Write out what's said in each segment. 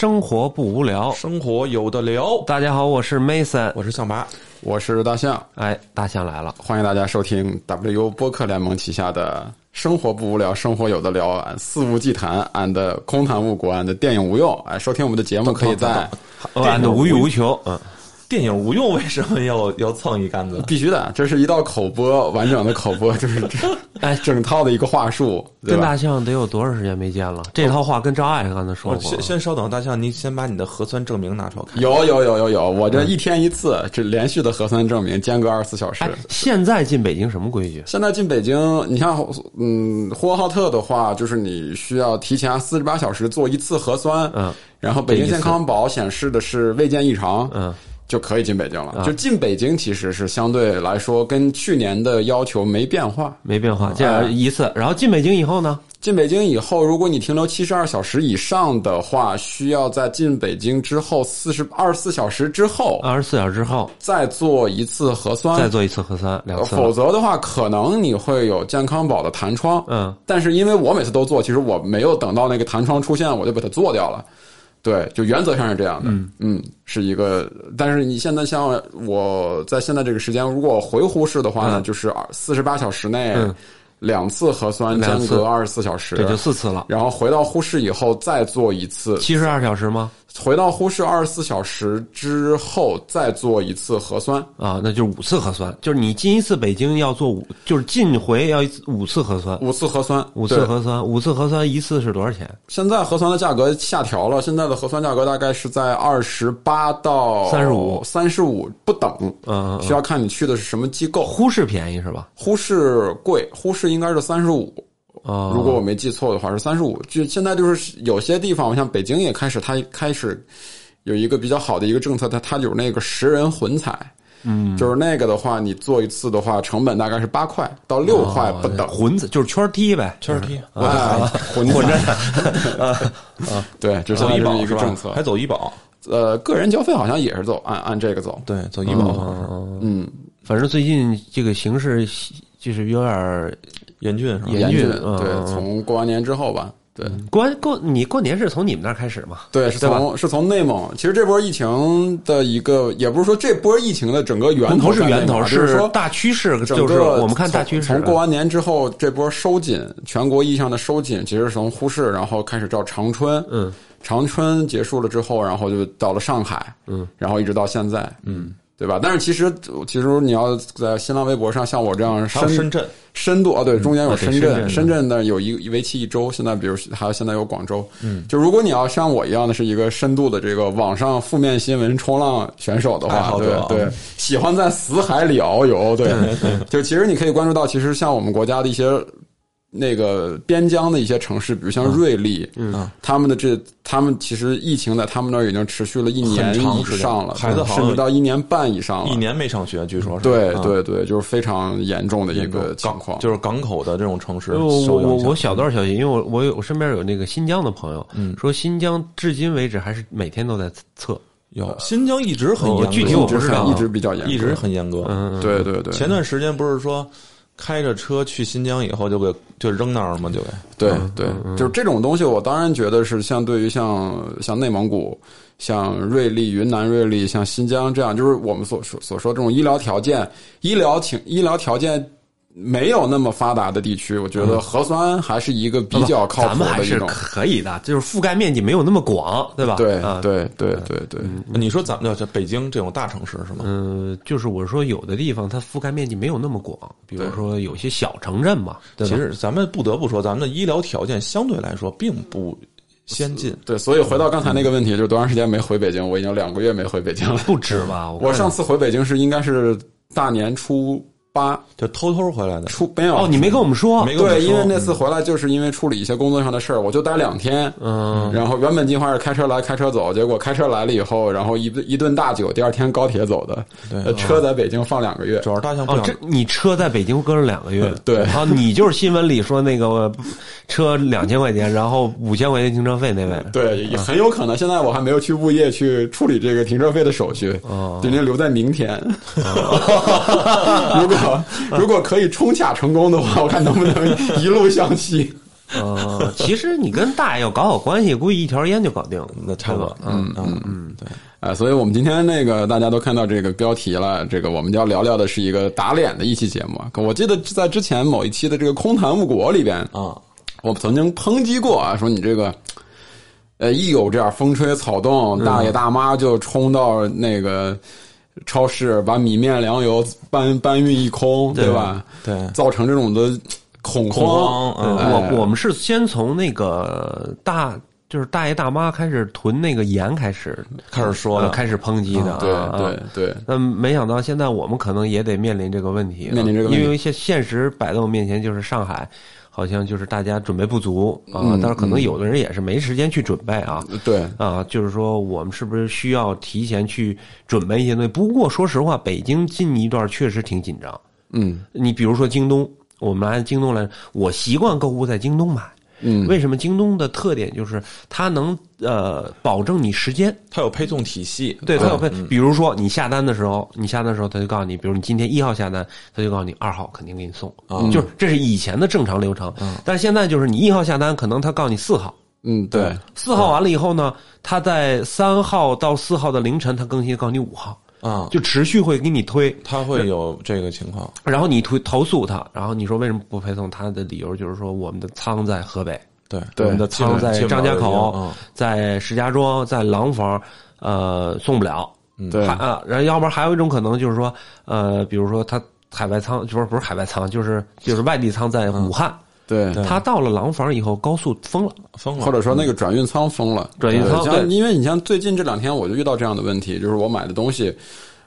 生活不无聊。生活有的聊。大家好，我是 Mason，我是象拔，我是大象。哎，大象来了，欢迎大家收听 WU 播客联盟旗下的《生活不无聊，生活有的聊》肆无忌谈 and 空谈误国 and 电影无用。哎，收听我们的节目可以在，and 无欲无求，嗯。电影无用，为什么要要蹭一竿子？必须的，这是一道口播，完整的口播，就是 哎，整套的一个话术。跟大象得有多长时间没见了？这套话跟张爱刚才说过。先先稍等，大象，您先把你的核酸证明拿出来看。有有有有有，我这一天一次，这连续的核酸证明，间隔二十四小时。现在进北京什么规矩？现在进北京，你像嗯，呼和浩特的话，就是你需要提前四十八小时做一次核酸。嗯。然后北京健康宝显示的是未见异常。嗯。就可以进北京了。就进北京其实是相对来说跟去年的要求没变化，没变化。这样一次，然后进北京以后呢？进北京以后，如果你停留七十二小时以上的话，需要在进北京之后四十二十四小时之后，二十四小时之后再做一次核酸，再做一次核酸，两次。否则的话，可能你会有健康宝的弹窗。嗯，但是因为我每次都做，其实我没有等到那个弹窗出现，我就把它做掉了。对，就原则上是这样的，嗯，是一个。但是你现在像我在现在这个时间，如果回呼市的话呢，就是四十八小时内两次核酸，间隔二十四小时，这就四次了。然后回到呼市以后再做一次，七十二小时吗？回到呼市二十四小时之后再做一次核酸啊，那就是五次核酸。就是你进一次北京要做五，就是进回要五次核酸，五次核酸，五次核酸，五次核酸一次是多少钱？现在核酸的价格下调了，现在的核酸价格大概是在二十八到三十五，三十五不等。嗯，需要看你去的是什么机构。呼市便宜是吧？呼市贵，呼市应该是三十五。啊，如果我没记错的话是三十五。就现在就是有些地方，像北京也开始，它开始有一个比较好的一个政策，它它有那个十人混彩，嗯，就是那个的话，你做一次的话，成本大概是八块到六块不等。混子就是圈踢呗，圈踢。啊，混混着 啊。啊，对，这是医保一个政策，还走医保。呃，个人交费好像也是走按按这个走，对，走医保。嗯，反正最近这个形势就是有点。严峻是吧？严峻，对，从过完年之后吧，对，过过你过年是从你们那儿开始吗？对，是从是从内蒙。其实这波疫情的一个，也不是说这波疫情的整个源头是源头，是说大趋势，就是我们看大趋势。从过完年之后，这波收紧，全国意义上的收紧，其实是从呼市，然后开始到长春，嗯，长春结束了之后，然后就到了上海，嗯，然后一直到现在，嗯。对吧？但是其实，其实你要在新浪微博上像我这样深深圳。深度啊，对，中间有深圳，深圳那有一为期一周。现在比如还有现在有广州，嗯，就如果你要像我一样的是一个深度的这个网上负面新闻冲浪选手的话，对对，喜欢在死海里遨游，对，就其实你可以关注到，其实像我们国家的一些。那个边疆的一些城市，比如像瑞丽，嗯，他们的这，他们其实疫情在他们那儿已经持续了一年以上了，孩子甚至到一年半以上了，一年没上学，据说是。对对对，就是非常严重的一个情况，就是港口的这种城市。我我我小道消息，因为我我有我身边有那个新疆的朋友，嗯，说新疆至今为止还是每天都在测，有新疆一直很严格，具体我不知道，一直比较严，一直很严格。嗯，对对对。前段时间不是说。开着车去新疆以后就给就扔那儿了吗？就给对对，就是这种东西，我当然觉得是相对于像像内蒙古、像瑞丽、云南瑞丽、像新疆这样，就是我们所说所说这种医疗条件、医疗情医疗条件。没有那么发达的地区，我觉得核酸还是一个比较靠谱的一种，可以的，就是覆盖面积没有那么广，对吧？对，对，对，对，对。你说咱们叫北京这种大城市是吗？嗯，就是我说有的地方它覆盖面积没有那么广，比如说有些小城镇嘛。其实咱们不得不说，咱们的医疗条件相对来说并不先进。对，所以回到刚才那个问题，就是多长时间没回北京？我已经两个月没回北京了，不止吧？我上次回北京是应该是大年初。八就偷偷回来的，出没有哦，你没跟我们说，对，因为那次回来就是因为处理一些工作上的事儿，我就待两天，嗯，然后原本计划是开车来开车走，结果开车来了以后，然后一一顿大酒，第二天高铁走的，对，车在北京放两个月，主要是大象哦，这你车在北京搁了两个月，对。啊，你就是新闻里说那个车两千块钱，然后五千块钱停车费那位，对，也很有可能，现在我还没有去物业去处理这个停车费的手续，哦，决定留在明天，如 果 如果。可以冲卡成功的话，我看能不能一路向西。呃，其实你跟大爷要搞好关系，估计一条烟就搞定了。那差不多，嗯嗯嗯，对，啊，所以我们今天那个大家都看到这个标题了，这个我们就要聊聊的是一个打脸的一期节目啊。我记得在之前某一期的这个空谈误国里边，啊，我曾经抨击过啊，说你这个，呃，一有这样风吹草动，大爷大妈就冲到那个超市把米面粮油搬搬运一空，对吧？对，造成这种的恐恐慌，我我们是先从那个大就是大爷大妈开始囤那个盐开始开始说的，呃开始抨击的，对啊对。对，那没想到现在我们可能也得面临这个问题，面临这个问题。因为现现实摆在我面前，就是上海好像就是大家准备不足啊，嗯但是可能有的人也是没时间去准备啊。对，啊，就是说，我们是不是需要提前去准备一些东西？不过说实话，北京近一段确实挺紧张。嗯你比如说京东，我们按京东来，我习惯购物在京东买。嗯，为什么京东的特点就是它能呃保证你时间？它有配送体系，对，它有配嗯，比如说你下单的时候，你下单的时候，他就告诉你，比如你今天一号下单，他就告诉你二号肯定给你送，就是这是以前的正常流程。但是现在就是你一号下单，可能他告诉你四号，嗯对，四号完了以后呢，他在三号到四号的凌晨，他更新告诉你五号，啊，就持续会给你推。他会有这个情况，然后你推投诉他，然后你说为什么不配送？他的理由就是说我们的仓在河北，对对我们的仓在张家口，嗯在石家庄，在廊坊，呃，送不了。对还啊，然后要不然还有一种可能就是说，呃，比如说他海外仓，不是不是海外仓，就是就是外地仓在武汉，对。对。他到了廊坊以后高速封了，封了，或者说那个转运仓封了，转运仓对像因为你像最近这两天我就遇到这样的问题，就是我买的东西，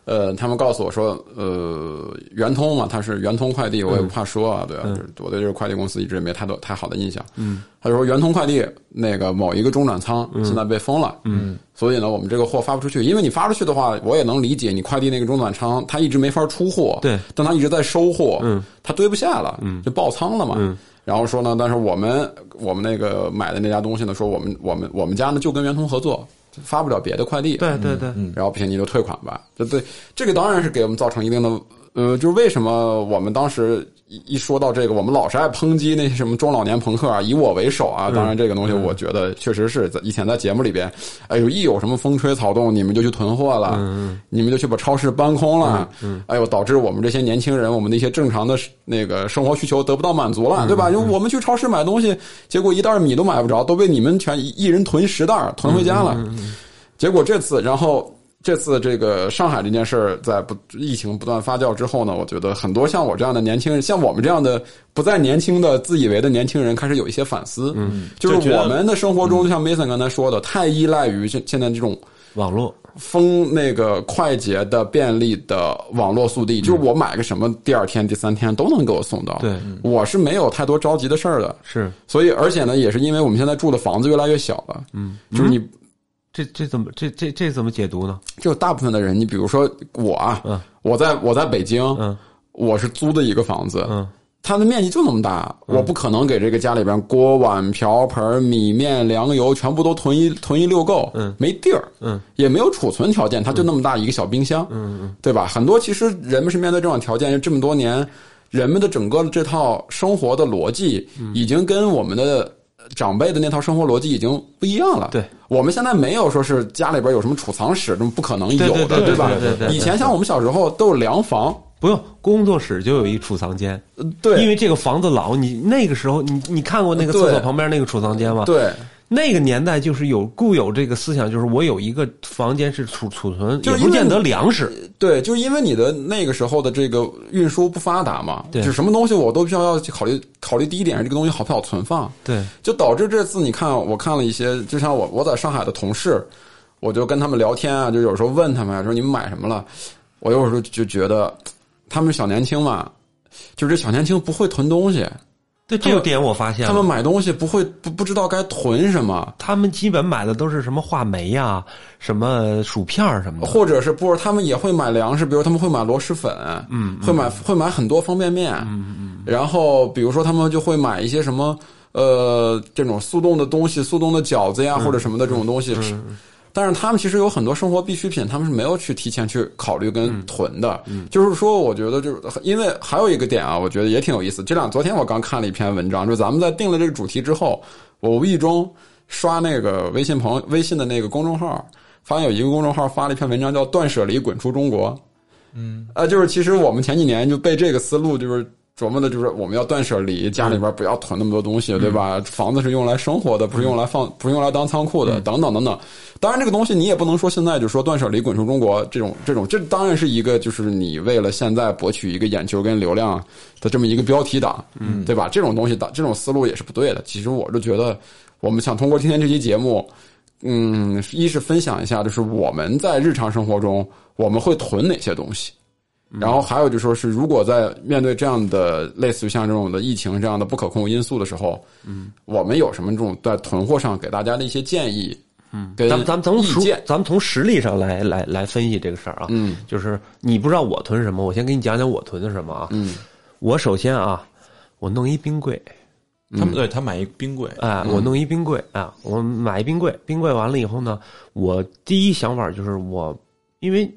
呃，他们告诉我说，呃，圆通嘛，它是圆通快递，我也不怕说啊，对啊，就是我对这个快递公司一直也没太多太好的印象。嗯，他就说圆通快递那个某一个中转仓现在被封了，嗯，所以呢，我们这个货发不出去，因为你发出去的话，我也能理解你快递那个中转仓它一直没法出货，对，但它一直在收货，嗯，它堆不下了，嗯，就爆仓了嘛，嗯。然后说呢，但是我们我们那个买的那家东西呢，说我们我们我们家呢就跟圆通合作，发不了别的快递，对对对，然后不行你就退款吧。这对这个当然是给我们造成一定的，呃，就是为什么我们当时一一说到这个，我们老是爱抨击那些什么中老年朋克啊，以我为首啊。当然这个东西我觉得确实是在以前在节目里边，哎呦，一有什么风吹草动，你们就去囤货了，你们就去把超市搬空了，哎呦，导致我们这些年轻人，我们的一些正常的那个生活需求得不到满足了，对吧？因为我们去超市买东西，结果一袋米都买不着，都被你们全一一人囤十袋儿囤回家了。结果这次，然后这次这个上海这件事儿在不疫情不断发酵之后呢，我觉得很多像我这样的年轻人，像我们这样的不再年轻的自以为的年轻人，开始有一些反思。嗯，就是我们的生活中，就像 Mason 刚才说的，太依赖于现现在这种网络，封那个快捷的、便利的网络速递，就是我买个什么，第二天、第三天都能给我送到。对，我是没有太多着急的事儿的。是所以，而且呢，也是因为我们现在住的房子越来越小了，嗯，就是你这这怎么这这这怎么解读呢？就大部分的人，你比如说我啊，嗯。我在我在北京，嗯。我是租的一个房子，嗯。它的面积就那么大，我不可能给这个家里边锅碗瓢盆、米面粮油全部都囤一囤一溜够，嗯，没地儿，嗯，也没有储存条件，它就那么大一个小冰箱，对吧？很多其实人们是面对这种条件，这么多年，人们的整个的这套生活的逻辑，嗯。已经跟我们的长辈的那套生活逻辑已经不一样了。对，我们现在没有说是家里边有什么储藏室，这么不可能有的，对对吧对对对？以前像我们小时候都有粮房，不用，工作室就有一储藏间，对，因为这个房子老，你那个时候你你看过那个厕所旁边那个储藏间吗？对。那个年代就是有固有这个思想，就是我有一个房间是储储存，也不见得粮食。对，就是因为你的那个时候的这个运输不发达嘛，对。就什么东西我都需要要去考虑考虑第一点是，这个东西好不好存放，对，就导致这次你看，我看了一些，就像我我在上海的同事，我就跟他们聊天啊，就有时候问他们啊，说你们买什么了，我有时候就觉得他们小年轻嘛，就是这小年轻不会囤东西，对这个点我发现了，他们买东西不会不不知道该囤什么。他们基本买的都是什么话梅呀、什么薯片儿什么的。或者是不是他们也会买粮食，比如他们会买螺蛳粉，嗯，会买会买很多方便面，嗯嗯，然后比如说他们就会买一些什么呃这种速冻的东西，速冻的饺子呀、或者什么的这种东西。但是他们其实有很多生活必需品，他们是没有去提前去考虑跟囤的。就是说，我觉得就是因为还有一个点啊，我觉得也挺有意思。这两昨天我刚看了一篇文章，就咱们在定了这个主题之后，我无意中刷那个微信朋友微信的那个公众号，发现有一个公众号发了一篇文章，叫“断舍离滚出中国”。嗯，啊，就是其实我们前几年就被这个思路就是。琢磨的就是我们要断舍离，家里边不要囤那么多东西，对吧？房子是用来生活的，不是用来放，不是用来当仓库的，等等等等。当然，这个东西你也不能说现在就说断舍离滚出中国这种这种，这当然是一个就是你为了现在博取一个眼球跟流量的这么一个标题党，嗯，对吧？这种东西的这种思路也是不对的。其实我就觉得，我们想通过今天这期节目，嗯，一是分享一下，就是我们在日常生活中我们会囤哪些东西。然后还有就说是，如果在面对这样的类似于像这种的疫情这样的不可控因素的时候，嗯，我们有什么这种在囤货上给大家的一些建议？嗯，咱们咱们从实咱们从实力上来来来分析这个事儿啊。嗯，就是你不知道我囤什么，我先给你讲讲我囤的什么啊。嗯，我首先啊，我弄一冰柜，他们对他买一冰柜，哎，我弄一冰柜啊，我买一冰柜，冰柜完了以后呢，我第一想法就是我因为。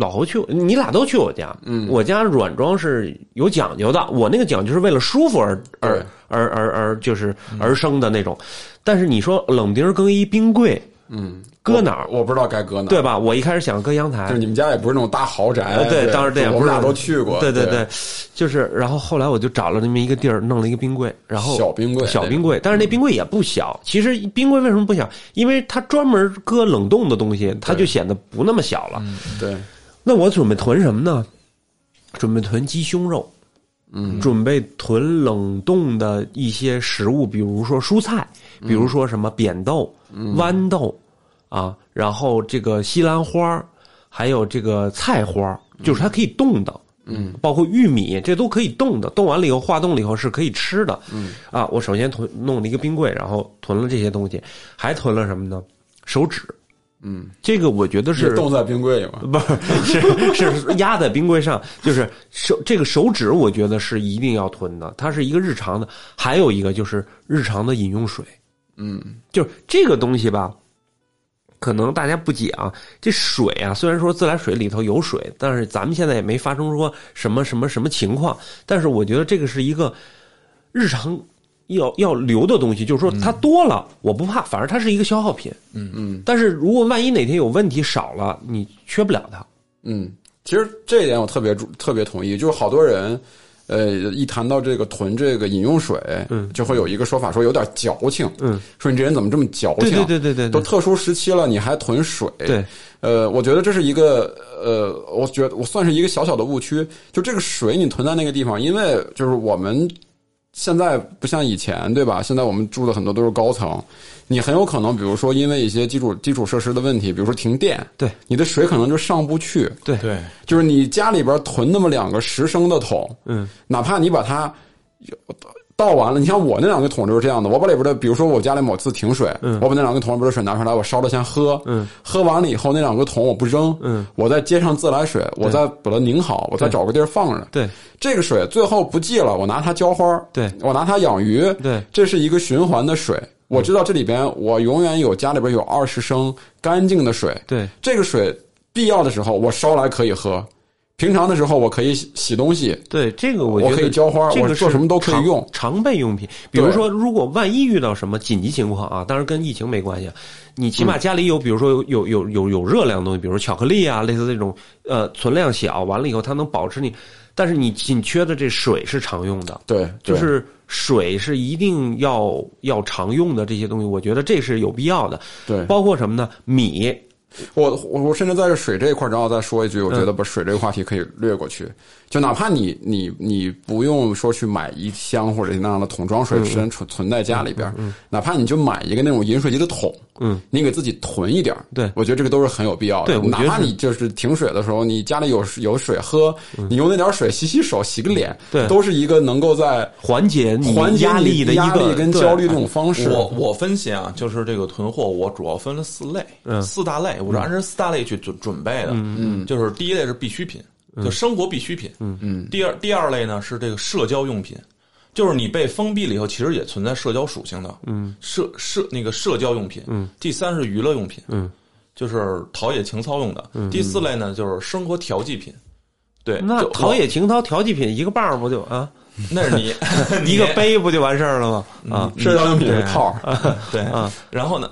老侯去，你俩都去我家。嗯，我家软装是有讲究的，我那个讲究是为了舒服而而而而而就是而生的那种。但是你说冷冰更衣冰柜，嗯，搁哪儿？我不知道该搁哪，对吧？我一开始想搁阳台，就是你们家也不是那种大豪宅，对，当然这样，我们俩都去过，对对对，就是。然后后来我就找了那么一个地儿，弄了一个冰柜，然后小冰柜，小冰柜，但是那冰柜也不小。其实冰柜为什么不小？因为它专门搁冷冻的东西，它就显得不那么小了。对。那我准备囤什么呢？准备囤鸡胸肉，嗯，准备囤冷冻的一些食物，比如说蔬菜，比如说什么扁豆、豌豆啊，然后这个西兰花，还有这个菜花，就是它可以冻的，嗯，包括玉米，这都可以冻的，冻完了以后化冻了以后是可以吃的，嗯，啊，我首先囤弄了一个冰柜，然后囤了这些东西，还囤了什么呢？手纸。嗯，这个我觉得是冻在冰柜里吗？不 是，是是压在冰柜上，就是手这个手指，我觉得是一定要囤的，它是一个日常的。还有一个就是日常的饮用水，嗯，就这个东西吧，可能大家不解啊，这水啊，虽然说自来水里头有水，但是咱们现在也没发生说什么什么什么情况，但是我觉得这个是一个日常。要要留的东西，就是说它多了我不怕，反而它是一个消耗品。嗯嗯。但是如果万一哪天有问题少了，你缺不了它。嗯，其实这一点我特别特别同意。就是好多人，呃，一谈到这个囤这个饮用水，嗯，就会有一个说法说有点矫情。嗯，说你这人怎么这么矫情？对对对对对。都特殊时期了，你还囤水？对。呃，我觉得这是一个呃，我觉得我算是一个小小的误区。就这个水你囤在那个地方，因为就是我们。现在不像以前，对吧？现在我们住的很多都是高层，你很有可能，比如说因为一些基础基础设施的问题，比如说停电，对，你的水可能就上不去。对对，就是你家里边囤那么两个十升的桶，嗯，哪怕你把它。倒完了，你像我那两个桶就是这样的。我把里边的，比如说我家里某次停水，我把那两个桶里边的水拿出来，我烧了先喝，喝完了以后那两个桶我不扔，我再接上自来水，我再把它拧好，我再找个地儿放着。对，这个水最后不记了，我拿它浇花，对。我拿它养鱼，对，这是一个循环的水。我知道这里边我永远有家里边有二十升干净的水，对，这个水必要的时候我烧来可以喝。平常的时候，我可以洗洗东西。对这个，我觉得可以浇花，这个做什么都可以用，常备用品。比如说，如果万一遇到什么紧急情况啊，当然跟疫情没关系，你起码家里有，比如说有有有有有热量的东西，比如说巧克力啊，类似这种，呃，存量小，完了以后它能保持你。但是你紧缺的这水是常用的，对，就是水是一定要要常用的这些东西，我觉得这是有必要的。对，包括什么呢？米。我我我甚至在这水这一块然后再说一句，我觉得把水这个话题可以略过去。就哪怕你你你不用说去买一箱或者那样的桶装水，存存存在家里边，哪怕你就买一个那种饮水机的桶，嗯，你给自己囤一点对，我觉得这个都是很有必要的。对哪怕你就是停水的时候，你家里有有水喝，你用那点水洗洗手、洗个脸，对，都是一个能够在缓解缓解压力的压力跟焦虑这种方式。我我分析啊，就是这个囤货，我主要分了四类，四大类，我是按照四大类去准准备的。嗯嗯，就是第一类是必需品。就生活必需品，嗯嗯。第二第二类呢是这个社交用品，就是你被封闭了以后，其实也存在社交属性的，嗯。社社那个社交用品，嗯。第三是娱乐用品，嗯。就是陶冶情操用的。第四类呢，就是生活调剂品。对，那陶冶情操调剂品一个棒不就啊？那是你 一个杯不就完事儿了吗？啊，社交用品是套 对啊。然后呢，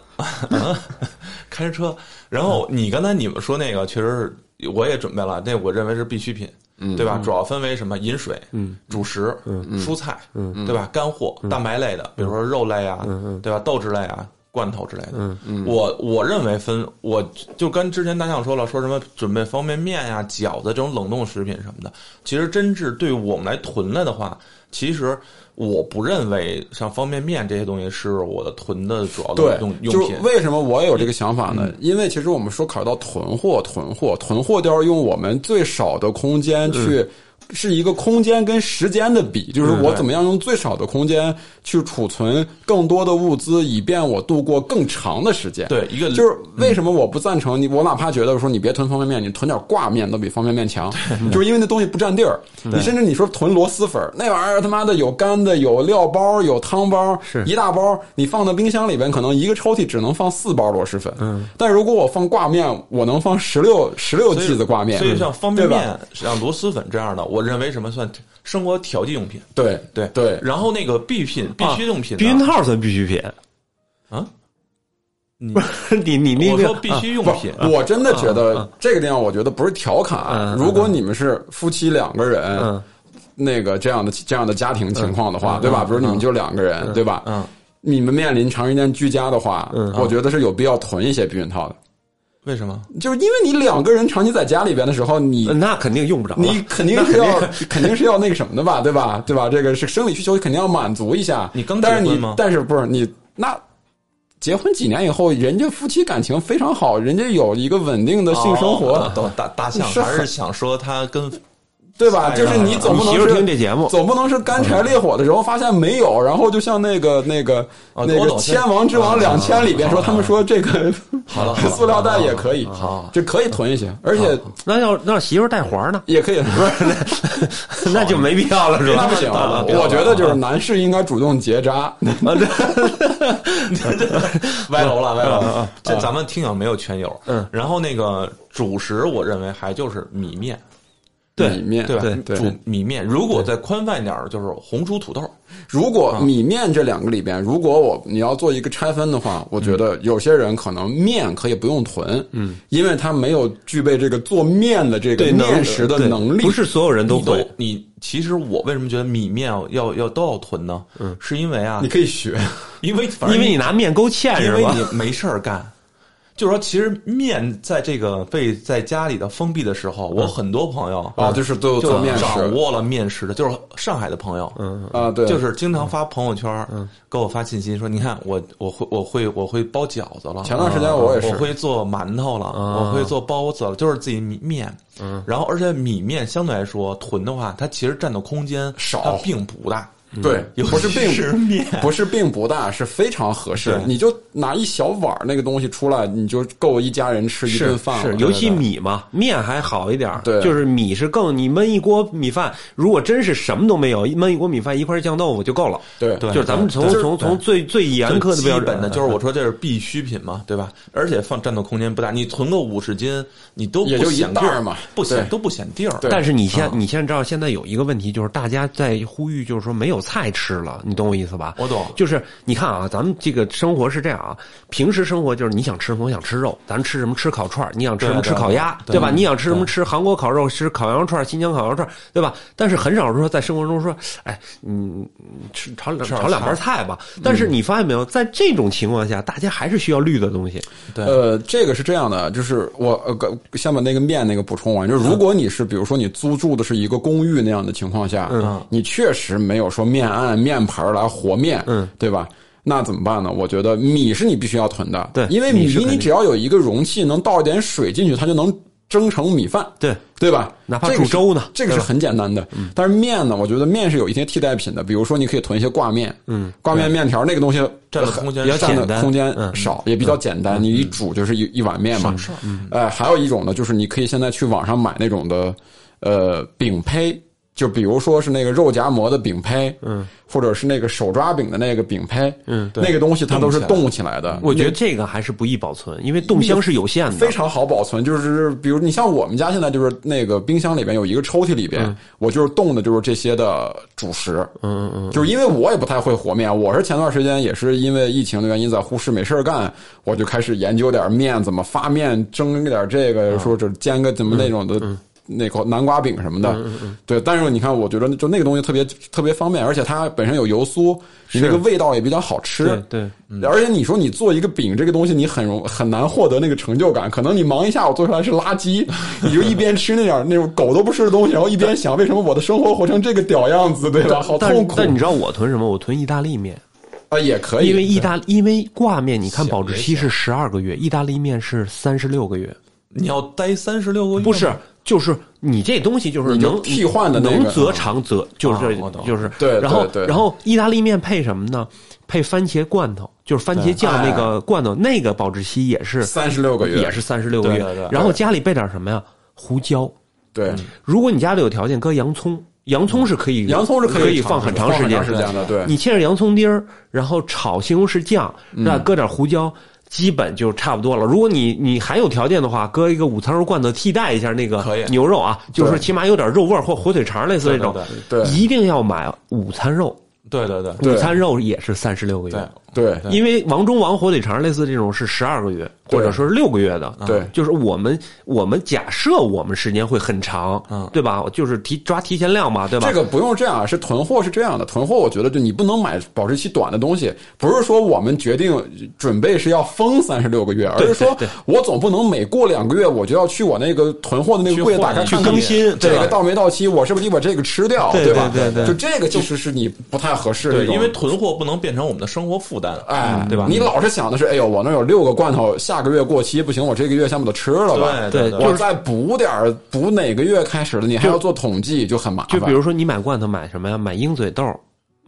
开着车，然后你刚才你们说那个，确实是我也准备了，那我认为是必需品，对吧？主要分为什么？饮水、主食、蔬菜，对吧？干货、蛋白类的，比如说肉类啊，对吧？豆制类啊。罐头之类的，嗯嗯，我我认为分，我就跟之前大象说了，说什么准备方便面呀、饺子这种冷冻食品什么的。其实真是对我们来囤了的话，其实我不认为像方便面这些东西是我的囤的主要的用用品。为什么我有这个想法呢？因为其实我们说考虑到囤货、囤货、囤货，都是用我们最少的空间去。是一个空间跟时间的比，就是我怎么样用最少的空间去储存更多的物资，以便我度过更长的时间。对，一个就是为什么我不赞成你？我哪怕觉得说你别囤方便面，你囤点挂面都比方便面强，就是因为那东西不占地儿。你甚至你说囤螺蛳粉，那玩意儿他妈的有干的，有料包，有汤包，是一大包，你放到冰箱里边，可能一个抽屉只能放四包螺蛳粉。嗯，但如果我放挂面，我能放十六十六屉子挂面。所以像方便面、像螺蛳粉这样的，我。我认为什么算生活调剂用品？对对对。然后那个必需品、必需用品，避孕套算必需品啊？你 你那个必须用品，我真的觉得这个地方，我觉得不是调侃。如果你们是夫妻两个人，那个这样的这样的家庭情况的话，对吧？比如你们就两个人，对吧？嗯，你们面临长时间居家的话，我觉得是有必要囤一些避孕套的。为什么？就是因为你两个人长期在家里边的时候，你那肯定用不着，你肯定是要 肯定是要那个什么的吧，对吧？对吧？这个是生理需求，肯定要满足一下。你刚结婚吗？但是不是你那结婚几年以后，人家夫妻感情非常好，人家有一个稳定的性生活。大大象还是想说他跟。对吧？就是你总不能是听这节目，总不能是干柴烈火的时候发现没有，然后就像那个那个那个《千王之王两千》里边说，他们说这个好了，塑料袋也可以，好，这可以囤一些，而且那要那媳妇带环呢，也可以，不是那就没必要了，是吧？那不行，我觉得就是男士应该主动结扎，歪楼了，歪楼了。这咱们听友没有全友，嗯，然后那个主食，我认为还就是米面。米面对吧？煮米面，如果再宽泛一点儿，就是红薯土豆。如果米面这两个里边，如果我你要做一个拆分的话，我觉得有些人可能面可以不用囤，嗯，因为他没有具备这个做面的这个面食的能力。不是所有人都会。你其实我为什么觉得米面要要都要囤呢？嗯，是因为啊，你可以学，因为因为你拿面勾芡，因为你没事儿干。就是说，其实面在这个被在家里的封闭的时候，我很多朋友啊，就是都做面食，掌握了面食的，就是上海的朋友，嗯啊，对，就是经常发朋友圈，给我发信息说，你看我我会我会我会包饺子了，前段时间我也是，我会做馒头了，我会做包子了，就是自己米面，嗯，然后而且米面相对来说囤的话，它其实占的空间少，它并不大。对，不是并 不是并不大，是非常合适。你就拿一小碗那个东西出来，你就够一家人吃一顿饭了。是，尤其米嘛，面还好一点。对，就是米是更你焖一锅米饭，如果真是什么都没有，焖一锅米饭一块酱豆腐就够了。对，就是咱们从从从最最严苛的标准的，就是我说这是必需品嘛，对吧？而且放占的空间不大，你存个五十斤，你都也就一袋嘛，不显都不显地儿。但是你现你现在知道，现在有一个问题，就是大家在呼吁，就是说没有菜吃了。你懂我意思吧？我懂，就是你看啊，咱们这个生活是这样啊，平时生活就是你想吃什么，我想吃肉，咱吃什么吃烤串你想吃什么吃烤鸭，对吧？你想吃什么吃韩国烤肉，吃烤羊肉串新疆烤羊肉串对吧？但是很少说在生活中说，哎，嗯，吃炒两炒两盘菜吧。但是你发现没有，在这种情况下，大家还是需要绿的东西。对，呃，这个是这样的，就是我呃，先把那个面那个补充完。就是如果你是比如说你租住的是一个公寓那样的情况下，嗯，你确实没有说面案面。盆来和面，嗯，对吧？那怎么办呢？我觉得米是你必须要囤的，对，因为米你只要有一个容器，能倒一点水进去，它就能蒸成米饭，对，对吧？哪怕煮粥呢，这个是很简单的。但是面呢，我觉得面是有一些替代品的，比如说你可以囤一些挂面，嗯，挂面面条那个东西占的空间比较占的空间嗯少，也比较简单，你一煮就是一一碗面嘛。嗯，哎，还有一种呢，就是你可以现在去网上买那种的，呃，饼胚。就比如说是那个肉夹馍的饼胚，嗯，或者是那个手抓饼的那个饼胚，嗯，那个东西它都是冻起来的。我觉得这个还是不易保存，因为冻箱是有限的，非常好保存。就是比如你像我们家现在就是那个冰箱里边有一个抽屉里边，我就是冻的就是这些的主食，嗯嗯嗯，就是因为我也不太会和面，我是前段时间也是因为疫情的原因在呼市没事干，我就开始研究点面怎么发面，蒸点这个，说这煎个怎么那种的。那口南瓜饼什么的，对，但是你看，我觉得就那个东西特别特别方便，而且它本身有油酥，你那个味道也比较好吃。对，而且你说你做一个饼，这个东西你很容很难获得那个成就感，可能你忙一下午做出来是垃圾，你就一边吃那点那种狗都不吃的东西，然后一边想为什么我的生活活成这个屌样子，对吧？好痛苦。但你知道我囤什么？我囤意大利面啊，也可以，因为意大因为挂面，你看保质期是十二个月，意大利面是三十六个月，你要待三十六个月？不是。就是你这东西就是能替换的，能则长则就是就是对，然后然后意大利面配什么呢？配番茄罐头，就是番茄酱那个罐头，那个保质期也是三十六个月，也是三十六个月。然后家里备点什么呀？胡椒。对，如果你家里有条件，搁洋葱，洋葱是可以，洋葱是可以放很长时间的。对，你切着洋葱丁儿，然后炒西红柿酱，再搁点胡椒。基本就差不多了。如果你你还有条件的话，搁一个午餐肉罐头替代一下那个牛肉啊，就是起码有点肉味儿或火腿肠类似那种。对，一定要买午餐肉。对对对，午餐肉也是三十六个月。对，因为王中王火腿肠类似这种是十二个月。或者说是六个月的，对，就是我们我们假设我们时间会很长，嗯，对吧？就是提抓提前量嘛，对吧？这个不用这样，是囤货是这样的，囤货我觉得就你不能买保质期短的东西，不是说我们决定准备是要封三十六个月，而是说我总不能每过两个月我就要去我那个囤货的那个柜打开去更新，这个到没到期，我是不是得把这个吃掉，对吧？对对，就这个其实是你不太合适，对，因为囤货不能变成我们的生活负担，哎，对吧？你老是想的是，哎呦，我那有六个罐头，下个月过期不行。我这个月先把它吃了吧。对，我再补点儿，补哪个月开始的，你还要做统计，就很麻烦。就比如说，你买罐头买什么呀？买鹰嘴豆。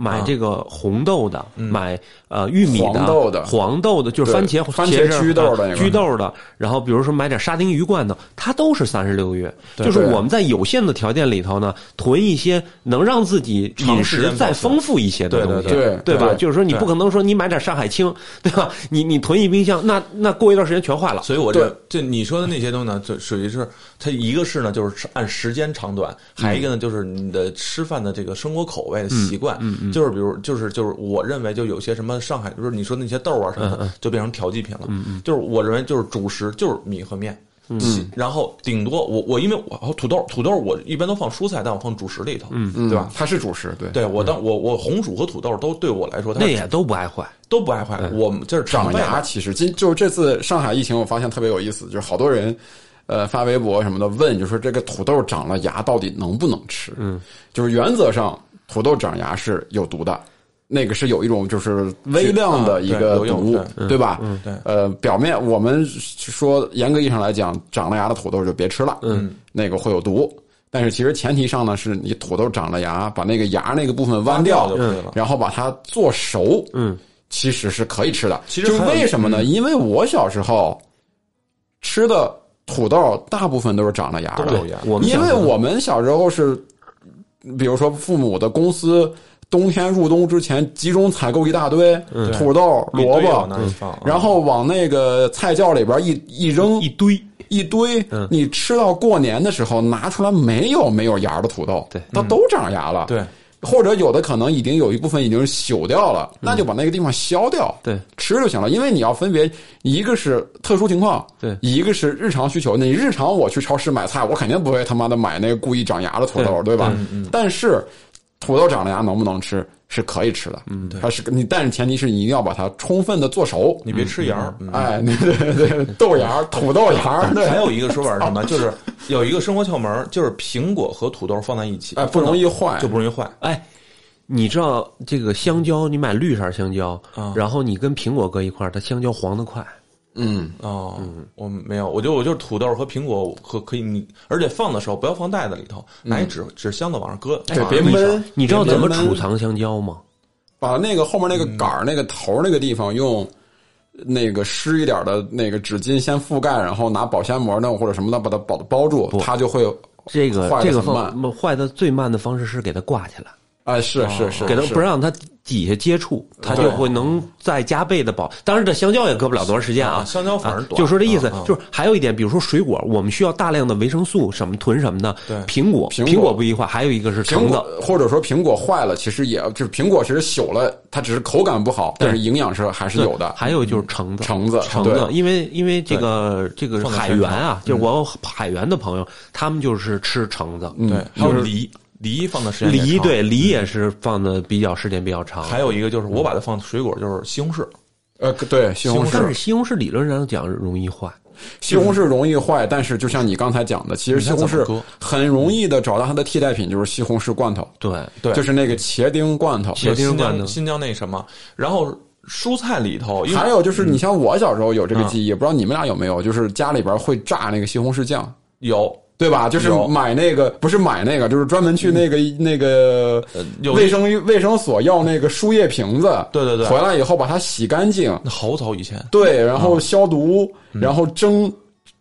买这个红豆的，买呃玉米的黄豆的，黄豆的，就是番茄番茄焗豆的焗豆的。然后比如说买点沙丁鱼罐头，它都是三十六个月。就是我们在有限的条件里头呢，囤一些能让自己饮食再丰富一些的东西，对对吧？就是说你不可能说你买点上海青，对吧？你你囤一冰箱，那那过一段时间全坏了。所以我这这你说的那些东西呢，就属于是它一个是呢，就是按时间长短；还一个呢，就是你的吃饭的这个生活口味的习惯。嗯嗯。就是比如，就是就是，我认为就有些什么上海，就是你说那些豆啊什么的，就变成调剂品了。嗯嗯，就是我认为就是主食就是米和面，嗯，然后顶多我我因为我土豆土豆我一般都放蔬菜，但我放主食里头，嗯嗯，对吧？它是主食，对，对我当我我红薯和土豆都对我来说，那也都不爱坏，都不爱坏。我们就是长牙，其实今就是这次上海疫情，我发现特别有意思，就是好多人。呃，发微博什么的问，就说这个土豆长了牙到底能不能吃？嗯，就是原则上土豆长牙是有毒的，那个是有一种就是微量的一个毒物，对吧？嗯，对。呃，表面我们说严格意义上来讲，长了牙的土豆就别吃了，嗯，那个会有毒。但是其实前提上呢，是你土豆长了牙，把那个牙那个部分剜掉，然后把它做熟，嗯，其实是可以吃的。其实为什么呢？因为我小时候吃的。土豆大部分都是长了牙的，因为我们小时候是，比如说父母的公司冬天入冬之前集中采购一大堆土豆、萝卜，然后往那个菜窖里边一一扔，一堆。一堆，你吃到过年的时候拿出来没有没有芽的土豆，对，它都长芽了，对。或者有的可能已经有一部分已经朽掉了，那就把那个地方削掉，对，吃就行了。因为你要分别，一个是特殊情况，对，一个是日常需求。你日常我去超市买菜，我肯定不会他妈的买那个故意长牙的土豆，对吧？但是土豆长了牙能不能吃？是可以吃的，嗯，对，它是你，但是前提是你一定要把它充分的做熟，你别吃芽儿，哎，对对对，豆芽、土豆芽。还有一个说法是什么？就是有一个生活窍门，就是苹果和土豆放在一起，哎，不容易坏，就不容易坏。哎，你知道这个香蕉，你买绿色香蕉，然后你跟苹果搁一块儿，它香蕉黄的快。嗯。哦，我没有，我就我就是土豆和苹果和可以你，而且放的时候不要放袋子里头，拿一纸纸箱子往上搁，对，别闷。你知道怎么储藏香蕉吗？把那个后面那个杆儿、那个头那个地方用那个湿一点的那个纸巾先覆盖，然后拿保鲜膜呢或者什么的把它包包住，它就会这个这个坏得很方坏的最慢的方式是给它挂起来，啊，是是是，给它不让它底下接触，它就会能再加倍的保。当然，这香蕉也搁不了多长时间啊，啊香蕉反而啊短就说这意思就是还有一点，比如说水果，我们需要大量的维生素，什么囤什么的。对。苹果苹果。不易坏，还有一个是橙子。或者说苹果坏了，其实也就是苹果其实朽了，它只是口感不好，但是营养是还是有的。还有就是橙子，橙子橙子，因为因为这个这个海员啊，就是我海员的朋友，他们就是吃橙子，对，还有梨，梨放的时间长梨对梨也是放的比较时间比较长。还有一个就是我把它放水果，就是西红柿，呃，对，西红柿。但是，西红柿理论上讲容易坏，西红柿容易坏，但是就像你刚才讲的，其实西红柿很容易的找到它的替代品，就是西红柿罐头，对对，就是那个茄丁罐头。茄丁罐头。新疆那什么，然后蔬菜里头，还有就是，你像我小时候有这个嗯。记忆，不知道你们俩有没有？就是家里边会炸那个西红柿酱，有对吧？就是买那个，不是买那个，就是专门去那个那个卫生卫生所要那个输液瓶子，对对对。回来以后把它洗干净，那好早以前，对，然后消毒，嗯。然后蒸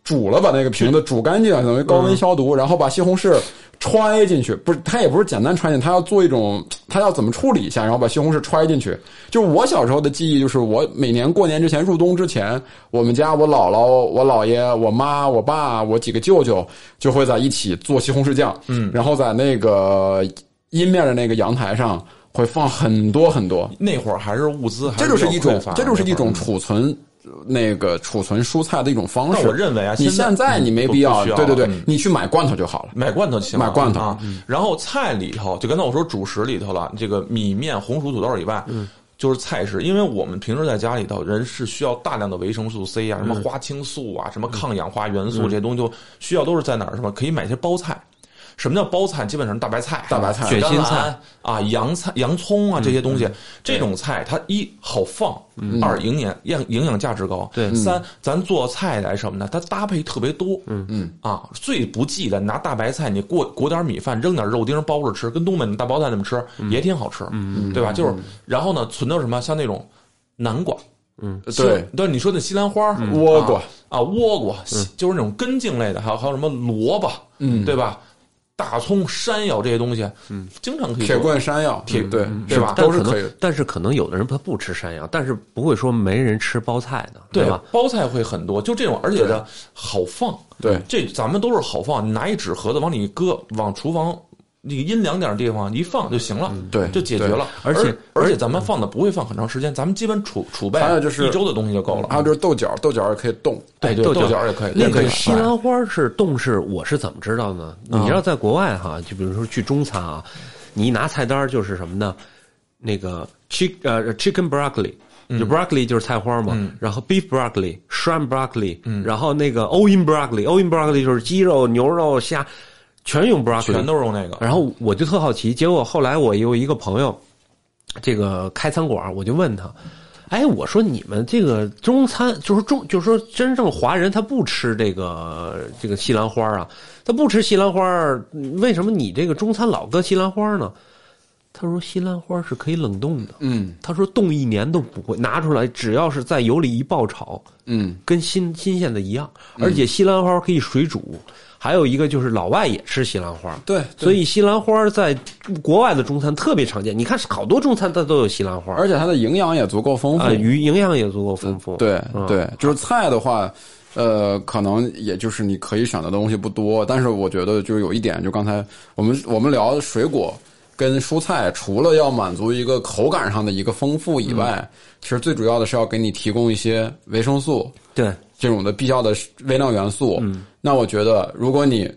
煮了，把那个瓶子煮干净，等于高温消毒，然后把西红柿揣进去，不是，他也不是简单揣进，他要做一种，他要怎么处理一下，然后把西红柿揣进去。就我小时候的记忆，就是我每年过年之前入冬之前，我们家我姥姥、我姥爷、我妈、我爸、我几个舅舅就会在一起做西红柿酱，嗯，然后在那个阴面的那个阳台上会放很多很多，那会儿还是物资还这就是一种这就是一种储存那个储存蔬菜的一种方式。我认为啊你现在现在你没必要，对对对嗯，你去买罐头就好了。买罐头就行，买罐头啊。然后菜里头，就刚才我说主食里头了，这个米面、红薯、土豆以外，就是菜食。因为我们平时在家里头，人是需要大量的维生素 C 啊，什么花青素啊，什么抗氧化元素这些东西，就需要都是在哪儿？是吧可以买些包菜。什么叫包菜？基本上是大白菜、大白菜卷心菜菜啊、洋菜、洋葱啊这些东西。这种菜它一好放，二营养营营养价值高。对三咱做菜来什么呢？它搭配特别多。嗯嗯啊，最不济的拿大白菜，你过裹点米饭，扔点肉丁包着吃，跟东北那大包菜那么吃也挺好吃。嗯，对吧？就是然后呢，存到什么？像那种南瓜。嗯，对，对，你说的西兰花、倭瓜啊，啊倭瓜，就是那种根茎类的，还有还有什么萝卜，嗯，对吧？大葱、山药这些东西，嗯，经常可以铁做棍山药，铁对对吧都是可以。但是可能有的人他不吃山药，但是不会说没人吃包菜的，对吧？？包菜会很多，就这种，而且呢好放。对这咱们都是好放，你拿一纸盒子往里一搁，往厨房那个阴凉点地方一放就行了，对就解决了。而且而且咱们放的不会放很长时间，咱们基本储储备还有就是一周的东西就够了。还有就是豆角，豆角也可以冻。对对，豆角也可以，那个西兰花是冻是我是怎么知道呢？你要在国外哈，就比如说去中餐啊，你一拿菜单就是什么呢？那个 chick 呃 chicken broccoli。就 broccoli 就是菜花嘛，然后 beef broccoli、shrimp broccoli，然后那个 onion broccoli，onion broccoli 就是鸡肉、牛肉、虾，全用 broccoli，全都是用那个。然后我就特好奇，结果后来我有一个朋友，这个开餐馆，我就问他，哎，我说你们这个中餐，就是中，就是说真正华人他不吃这个这个西兰花啊，他不吃西兰花，为什么你这个中餐老搁西兰花呢？他说西兰花是可以冷冻的，嗯他说冻一年都不会拿出来，只要是在油里一爆炒，嗯，跟新新鲜的一样，而且西兰花可以水煮。还有一个就是老外也吃西兰花，对，所以西兰花在国外的中餐特别常见。你看，好多中餐它都有西兰花，而且它的营养也足够丰富啊，。鱼营养也足够丰富。对嗯对，就是菜的话，呃，可能也就是你可以选的东西不多，但是我觉得就是有一点，就刚才我们我们聊水果跟蔬菜，除了要满足一个口感上的一个丰富以外，其实最主要的是要给你提供一些维生素对，这种的必要的微量元素。嗯，那我觉得如果你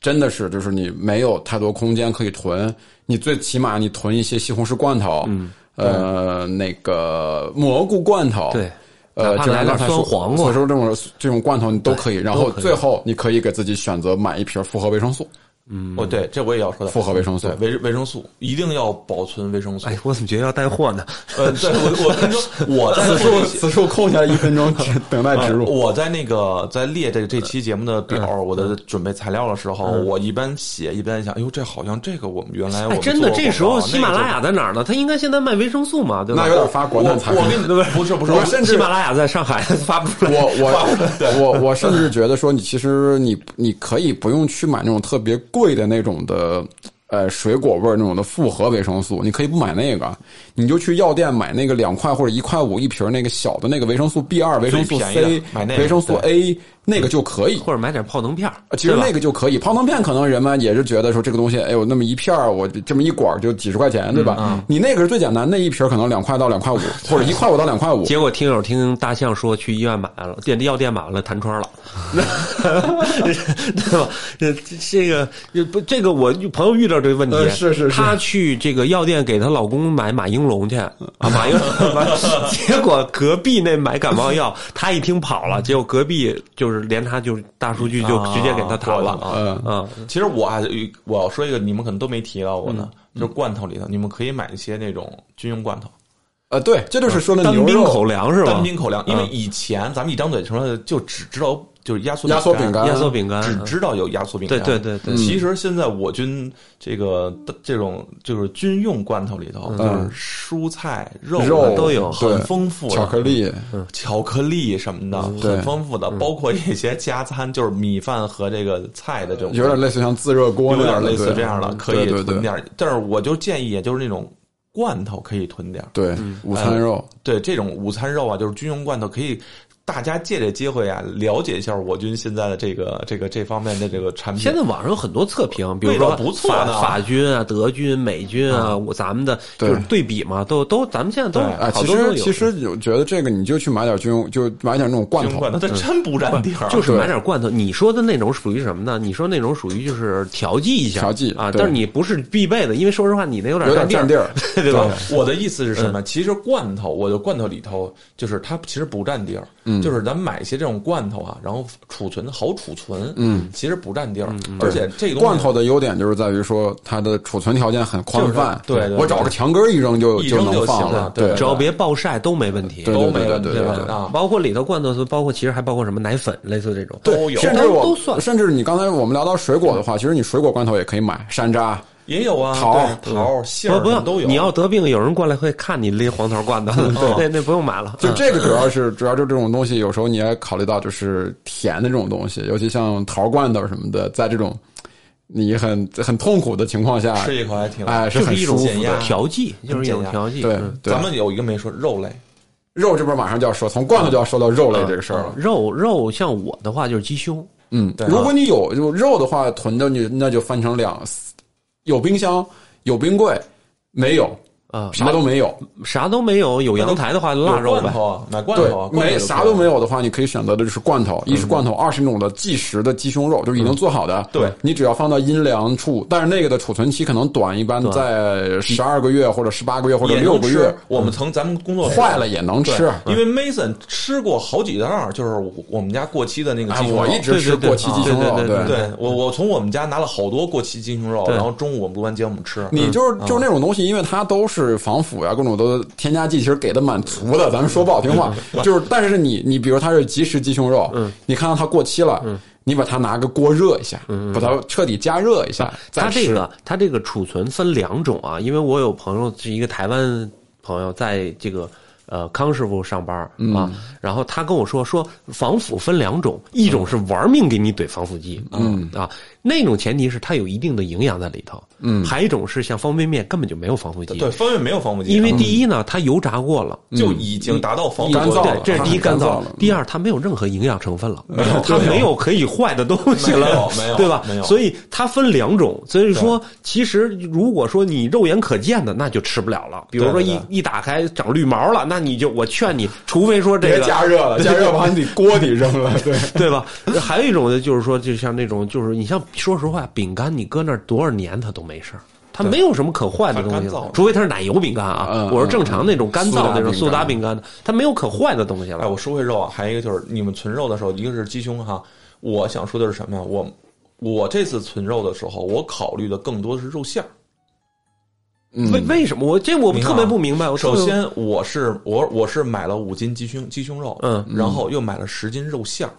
真的是就是你没有太多空间可以囤，你最起码你囤一些西红柿罐头，嗯，呃，那个蘑菇罐头，对。呃，就像刚才说酸黄瓜所说这种这种罐头你都可以，然后最后你可以给自己选择买一瓶复合维生素，嗯，哦，对，这我也要说的，复合维生素，维维生素一定要保存维生素。哎，我怎么觉得要带货呢？呃，对我我跟你说，我在此处此处空下一分钟 等待植入。我在那个在列这这期节目的表，我的准备材料的时候，我一边写一边想，哎呦，这好像这个我们原来我真的这时候喜马拉雅在哪儿呢？他应该现在卖维生素嘛，对吧？那有点发国难财。我跟你不是不是，我甚至喜马拉雅在上海 发不出来。我我我我甚至觉得说，你其实你你可以不用去买那种特别贵贵的那种的。呃，水果味儿那种的复合维生素，你可以不买那个，你就去药店买那个两块或者一块五一瓶那个小的那个维生素 B 二、维生素 C、维生素 A。那个就可以，或者买点泡腾片其实那个就可以，泡腾片可能人们也是觉得说这个东西，哎呦，那么一片我这么一管就几十块钱，对吧？你那个是最简单，那一瓶可能两块到两块五，或者一块五到两块五。结果听友听大象说去医院买了，店药店买了弹窗了，对吧？这这个不，这个我朋友遇到这个问题，是是是，他去这个药店给她老公买马应龙去啊，马应龙，结果隔壁那买感冒药，他一听跑了，结果隔壁就。是连他就大数据就直接给他弹了啊！嗯，其实我还我要说一个，你们可能都没提到过呢，就是罐头里头，你们可以买一些那种军用罐头。呃，对，这就是说的单兵口粮是吧？单兵口粮，因为以前咱们一张嘴什么就只知道。就是压缩压缩饼干，压缩饼干，只知道有压缩饼干。对对对对，其实现在我军这个这种就是军用罐头里头，就是蔬菜、肉都有，很丰富。巧克力，巧克力什么的，很丰富的，包括一些加餐，就是米饭和这个菜的这种，有点类似像自热锅，有点类似这样的，可以囤点。但是我就建议，就是那种罐头可以囤点。对，午餐肉，对这种午餐肉啊，就是军用罐头可以。大家借这机会啊，了解一下我军现在的这个这个这方面的这个产品。现在网上有很多测评，比如说不错的法军啊、德军、美军啊，我咱们的就是对比嘛，都都咱们现在都啊，其实其实有觉得这个你就去买点军用，就买点那种罐头，那它真不占地儿。就是买点罐头，你说的那种属于什么呢？你说那种属于就是调剂一下，调剂啊，但是你不是必备的，因为说实话，你那有点占地儿，对吧？我的意思是什么？其实罐头，我的罐头里头就是它其实不占地儿，就是咱们买一些。这种罐头啊，然后储存好储存，嗯，其实不占地儿，而且这个罐头的优点就是在于说它的储存条件很宽泛，对，我找个墙根一扔就就能放了，对，只要别暴晒都没问题，都没问题，对啊？包括里头罐头，包括其实还包括什么奶粉，类似这种。都有，甚至我都算，甚至你刚才我们聊到水果的话，其实你水果罐头也可以买山楂。也有啊，桃桃杏儿不都有。你要得病，有人过来会看你拎黄桃罐头，那那不用买了。就这个主要是主要就这种东西，有时候你也考虑到就是甜的这种东西，尤其像桃罐头什么的，在这种你很很痛苦的情况下，吃一口还挺哎，是很一种减压调剂，就是一种调剂。对，咱们有一个没说肉类，肉这边马上就要说，从罐头就要说到肉类这个事儿了。肉肉像我的话就是鸡胸，嗯，如果你有就肉的话囤着，你那就分成两，有冰箱。有冰柜，没有。啊，啥都没有，啥都没有。有阳台的话，腊肉呗，买罐头。没啥都没有的话，你可以选择的就是罐头。一是罐头，二是那种的即食的鸡胸肉，就是已经做好的。对，你只要放到阴凉处，但是那个的储存期可能短，一般在十二个月或者十八个月或者六个月。我们曾咱们工作坏了也能吃，因为 Mason 吃过好几袋，就是我们家过期的那个鸡胸肉。我一直吃过期鸡胸肉，对对。我我从我们家拿了好多过期鸡胸肉，然后中午我们录完节目吃。你就是就是那种东西，因为它都是防腐呀。各种都添加剂其实给的蛮足的，咱们说不好听话，就是但是你你比如它是即食鸡胸肉，你看到它过期了，你把它拿个锅热一下，把它彻底加热一下。它这个它这个储存分两种啊，因为我有朋友是一个台湾朋友，在这个呃康师傅上班啊，然后他跟我说说防腐分两种，一种是玩命给你怼防腐剂，嗯啊。那种前提是它有一定的营养在里头，嗯，还一种是像方便面根本就没有防腐剂，对，方便面没有防腐剂，因为第一呢，它油炸过了，就已经达到防干燥，这是第一干燥了，第二它没有任何营养成分了，没有，它没有。可以坏的东西了，没有，对吧？没有，所以它分两种，所以说其实如果说你肉眼可见的，那就吃不了了，比如说一一打开长绿毛了，那你就我劝你，除非说这个 加热了，加热完你锅底扔了，对。对吧？还有一种呢，就是说就像那种就是你像说实话饼。干你搁那多少年它都没事儿，它没有什么可坏的东西了，除非它是奶油饼干啊。我是正常那种干燥那种苏打饼干的，它没有可坏的东西了。哎，我说回肉啊，还有一个就是你们存肉的时候，一个是鸡胸哈。我想说的是什么呀？我我这次存肉的时候，我考虑的更多的是肉馅儿。为为什么我这我特别不明白？我首先我是我我是买了五斤鸡胸鸡胸肉，嗯，然后又买了十斤肉馅儿，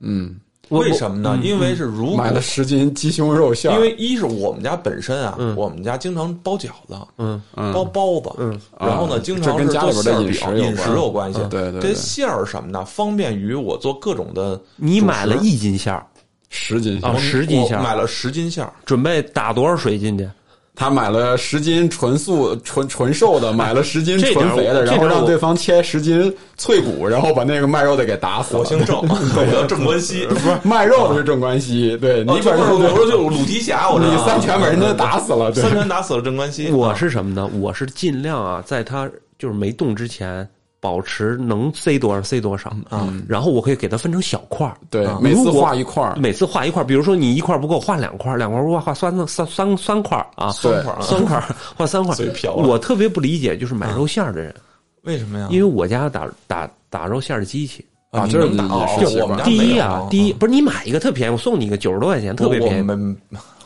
嗯，为什么呢？因为是如果买了十斤鸡胸肉馅，因为一是我们家本身啊，我们家经常包饺子，嗯，包包子，嗯，然后呢，经常是做馅儿饼，饮食有关。系，对对，这馅儿什么呢？方便于我做各种的。你买了一斤馅儿，十斤啊，十斤馅儿，买了十斤馅儿，准备打多少水进去？他买了十斤纯素纯纯瘦的，买了十斤纯肥的，然后让对方切十斤脆骨，然后把那个卖肉的给打死。我姓郑，我叫郑关西，不是卖肉的是郑关西。对你反正我说就鲁提辖，我你三拳把人家打死了，三拳打死了郑关西。我是什么呢？我是尽量啊，在他就是没动之前。保持能塞多少塞多少啊，然后我可以给它分成小块儿，对，每次画一块儿，每次画一块儿。比如说你一块儿不够，画两块儿，两块儿不够画三三三三块儿啊，三块儿，三块儿 画三块儿。我特别不理解，就是买肉馅儿的人，为什么呀？因为我家打打打肉馅儿的机器啊，就是打。就我们家第一啊，第一不是你买一个特便宜，我送你一个九十多块钱，特别便宜。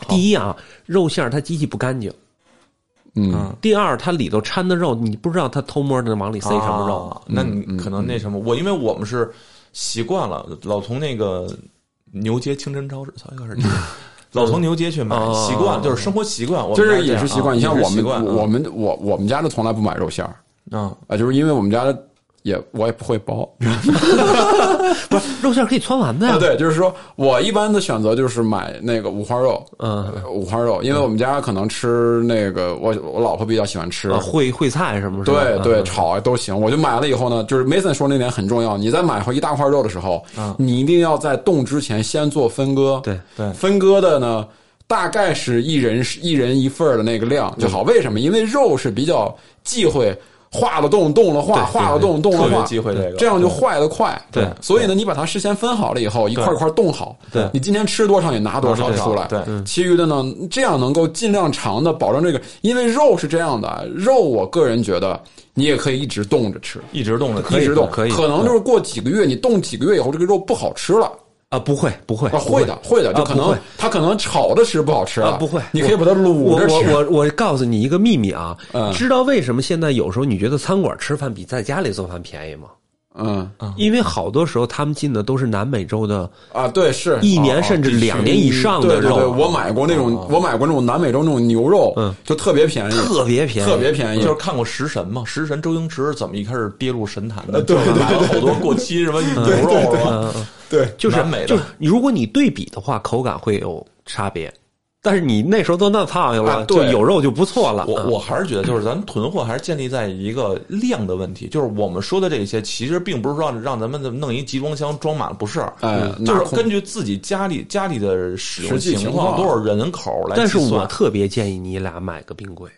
第一啊，肉馅儿它机器不干净。嗯，第二，它里头掺的肉，你不知道它偷摸的往里塞什么肉。啊，那你可能那什么，我因为我们是习惯了，老从那个牛街清真超市，老从牛街去买，习惯就是生活习惯，就是也是习惯。你像我们，我们我我们家的从来不买肉馅儿，啊啊，就是因为我们家。也我也不会包，不是肉馅可以汆完的呀？对，就是说我一般的选择就是买那个五花肉，嗯，五花肉，因为我们家可能吃那个，我我老婆比较喜欢吃烩烩菜什么，对对，炒都行。我就买了以后呢，就是 Mason 说那点很重要，你在买回一大块肉的时候，你一定要在冻之前先做分割，对对，分割的呢大概是一人一人一份的那个量就好。为什么？因为肉是比较忌讳。化了冻，冻了化，化了冻，冻了化，机会这个，这样就坏的快。对，所以呢，你把它事先分好了以后，一块一块冻好。对，你今天吃多少，你拿多少出来。对，其余的呢，这样能够尽量长的保证这个，因为肉是这样的，肉我个人觉得你也可以一直冻着吃，一直冻着，一直冻可以。可能就是过几个月，你冻几个月以后，这个肉不好吃了。啊，不会，不会，会的，会的，就可能他可能炒的吃不好吃啊，不会，你可以把它卤着吃。我我我告诉你一个秘密啊，知道为什么现在有时候你觉得餐馆吃饭比在家里做饭便宜吗？嗯，因为好多时候他们进的都是南美洲的啊，对，是一年甚至两年以上的肉对对。我买过那种，我买过那种南美洲那种牛肉，嗯，就特别便宜，特别便宜，特别便宜。就是看过《食神》嘛，《食神》周星驰怎么一开始跌入神坛的？对对对，好多过期什么牛肉啊，对，就是南美的。就是如果你对比的话，口感会有差别。但是你那时候都那烫去了，就有肉就不错了。我我还是觉得，就是咱囤货还是建立在一个量的问题。就是我们说的这些，其实并不是说让咱们弄一集装箱装满了，不是。哎，就是根据自己家里家里的使用情况，多少人口来但是我特别建议你俩买个冰柜，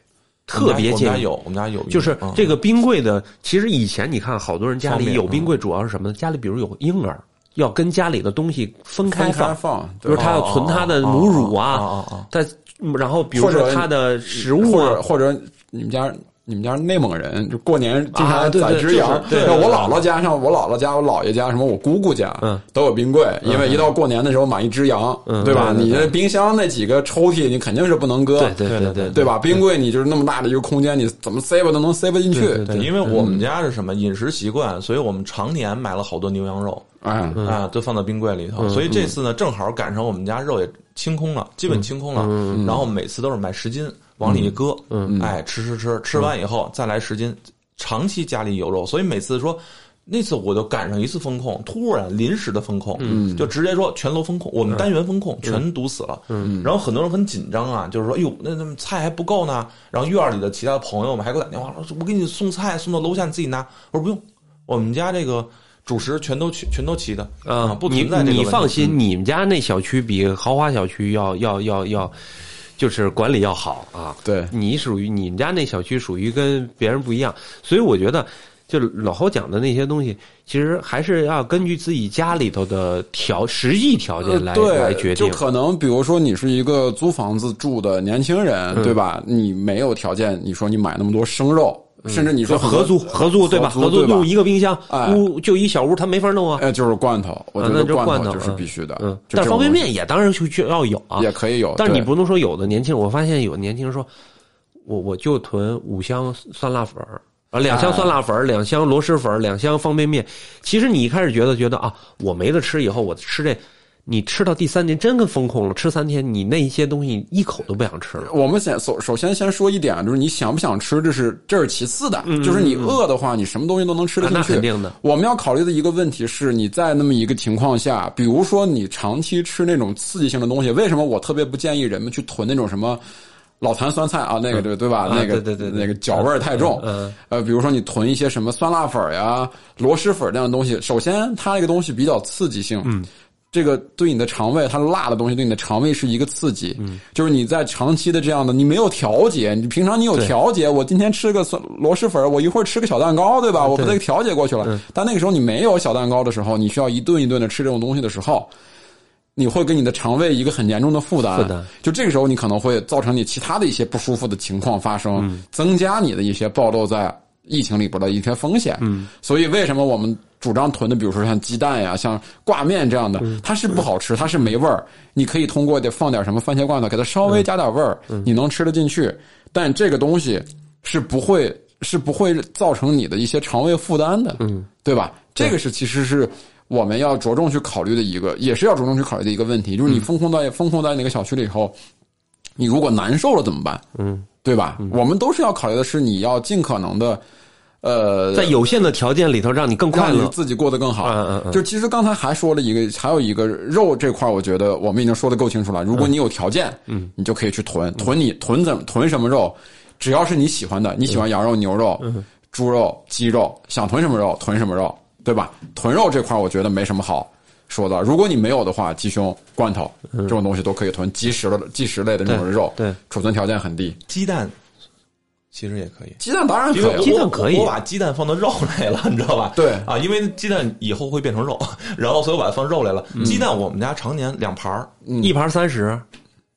特别建议我们家有，我们家有。就是这个冰柜的，其实以前你看，好多人家里有冰柜，主要是什么呢？家里比如有婴儿。要跟家里的东西分开放，比如他要存他的母乳啊，他然后比如说他的食物，或者或者你们家。你们家内蒙人就过年经常宰只羊。对，我姥姥家，像我姥姥家、我姥爷家，什么我姑姑家，嗯，都有冰柜。因为一到过年的时候买一只羊，对吧？你这冰箱那几个抽屉，你肯定是不能搁。对对对对，对吧？冰柜你就是那么大的一个空间，你怎么塞吧都能塞不进去。对，因为我们家是什么饮食习惯，所以我们常年买了好多牛羊肉，啊啊，都放到冰柜里头。所以这次呢，正好赶上我们家肉也清空了，基本清空了。然后每次都是买十斤。往里一搁，嗯，哎，吃吃吃，吃完以后再来十斤，长期家里有肉，所以每次说那次我就赶上一次风控，突然临时的风控，嗯，就直接说全楼风控，我们单元风控全堵死了，嗯，然后很多人很紧张啊，就是说，哎呦，那那菜还不够呢，然后院里的其他朋友们还给我打电话，说我给你送菜送到楼下，你自己拿，我说不用，我们家这个主食全都全全都齐的，啊，不存在这个你放心，你们家那小区比豪华小区要要要要。就是管理要好啊，对你属于你们家那小区属于跟别人不一样，所以我觉得，就老侯讲的那些东西，其实还是要根据自己家里头的条实际条件来来决定。就可能比如说你是一个租房子住的年轻人，对吧？你没有条件，你说你买那么多生肉。甚至你说合租合租对吧？合租用一个冰箱，屋就一小屋，他没法弄啊。哎，就是罐头，我觉得罐头就是必须的。嗯，但方便面也当然就需要有啊，也可以有。但是你不能说有的年轻人，我发现有年轻人说，我我就囤五箱酸辣粉儿。啊，两箱酸辣粉，两箱螺蛳粉，两箱方便面。其实你一开始觉得觉得啊，我没得吃，以后我吃这，你吃到第三天真跟封控了，吃三天你那一些东西一口都不想吃了。我们先首首先先说一点，就是你想不想吃，这是这是其次的，就是你饿的话，你什么东西都能吃得进去。肯定的。我们要考虑的一个问题是，你在那么一个情况下，比如说你长期吃那种刺激性的东西，为什么我特别不建议人们去囤那种什么？老坛酸菜啊，那个对对吧？那个对对对，那个脚味儿太重。嗯，呃，比如说你囤一些什么酸辣粉呀、螺蛳粉这样的东西，首先它那个东西比较刺激性。嗯，这个对你的肠胃，它辣的东西对你的肠胃是一个刺激。嗯，就是你在长期的这样的，你没有调节，你平常你有调节，我今天吃个螺蛳粉，我一会儿吃个小蛋糕，对吧？我把它调节过去了。但那个时候你没有小蛋糕的时候，你需要一顿一顿的吃这种东西的时候。你会给你的肠胃一个很严重的负担，就这个时候你可能会造成你其他的一些不舒服的情况发生，增加你的一些暴露在疫情里边的一些风险。嗯，所以为什么我们主张囤的，比如说像鸡蛋呀、像挂面这样的，它是不好吃，它是没味儿。你可以通过得放点什么番茄罐头，给它稍微加点味儿，你能吃得进去。但这个东西是不会是不会造成你的一些肠胃负担的，嗯，对吧？这个是其实是。我们要着重去考虑的一个，也是要着重去考虑的一个问题，就是你封控在封控在那个小区里以后，你如果难受了怎么办？嗯，对吧？我们都是要考虑的是，你要尽可能的，呃，在有限的条件里头，让你更快乐，自己过得更好。嗯嗯嗯。就其实刚才还说了一个，还有一个肉这块，我觉得我们已经说的够清楚了。如果你有条件，嗯，你就可以去囤囤你囤怎囤什么肉，只要是你喜欢的，你喜欢羊肉、牛肉、猪肉、鸡肉，想囤什么肉囤什么肉。对吧？囤肉这块我觉得没什么好说的。如果你没有的话，鸡胸、罐头这种东西都可以囤，即食的、即食类的那种肉，对，储存条件很低。鸡蛋其实也可以，鸡蛋当然可以，鸡蛋可以。我把鸡蛋放到肉类了，你知道吧？对啊，因为鸡蛋以后会变成肉，然后所以我把它放肉类了。鸡蛋我们家常年两盘一盘三十，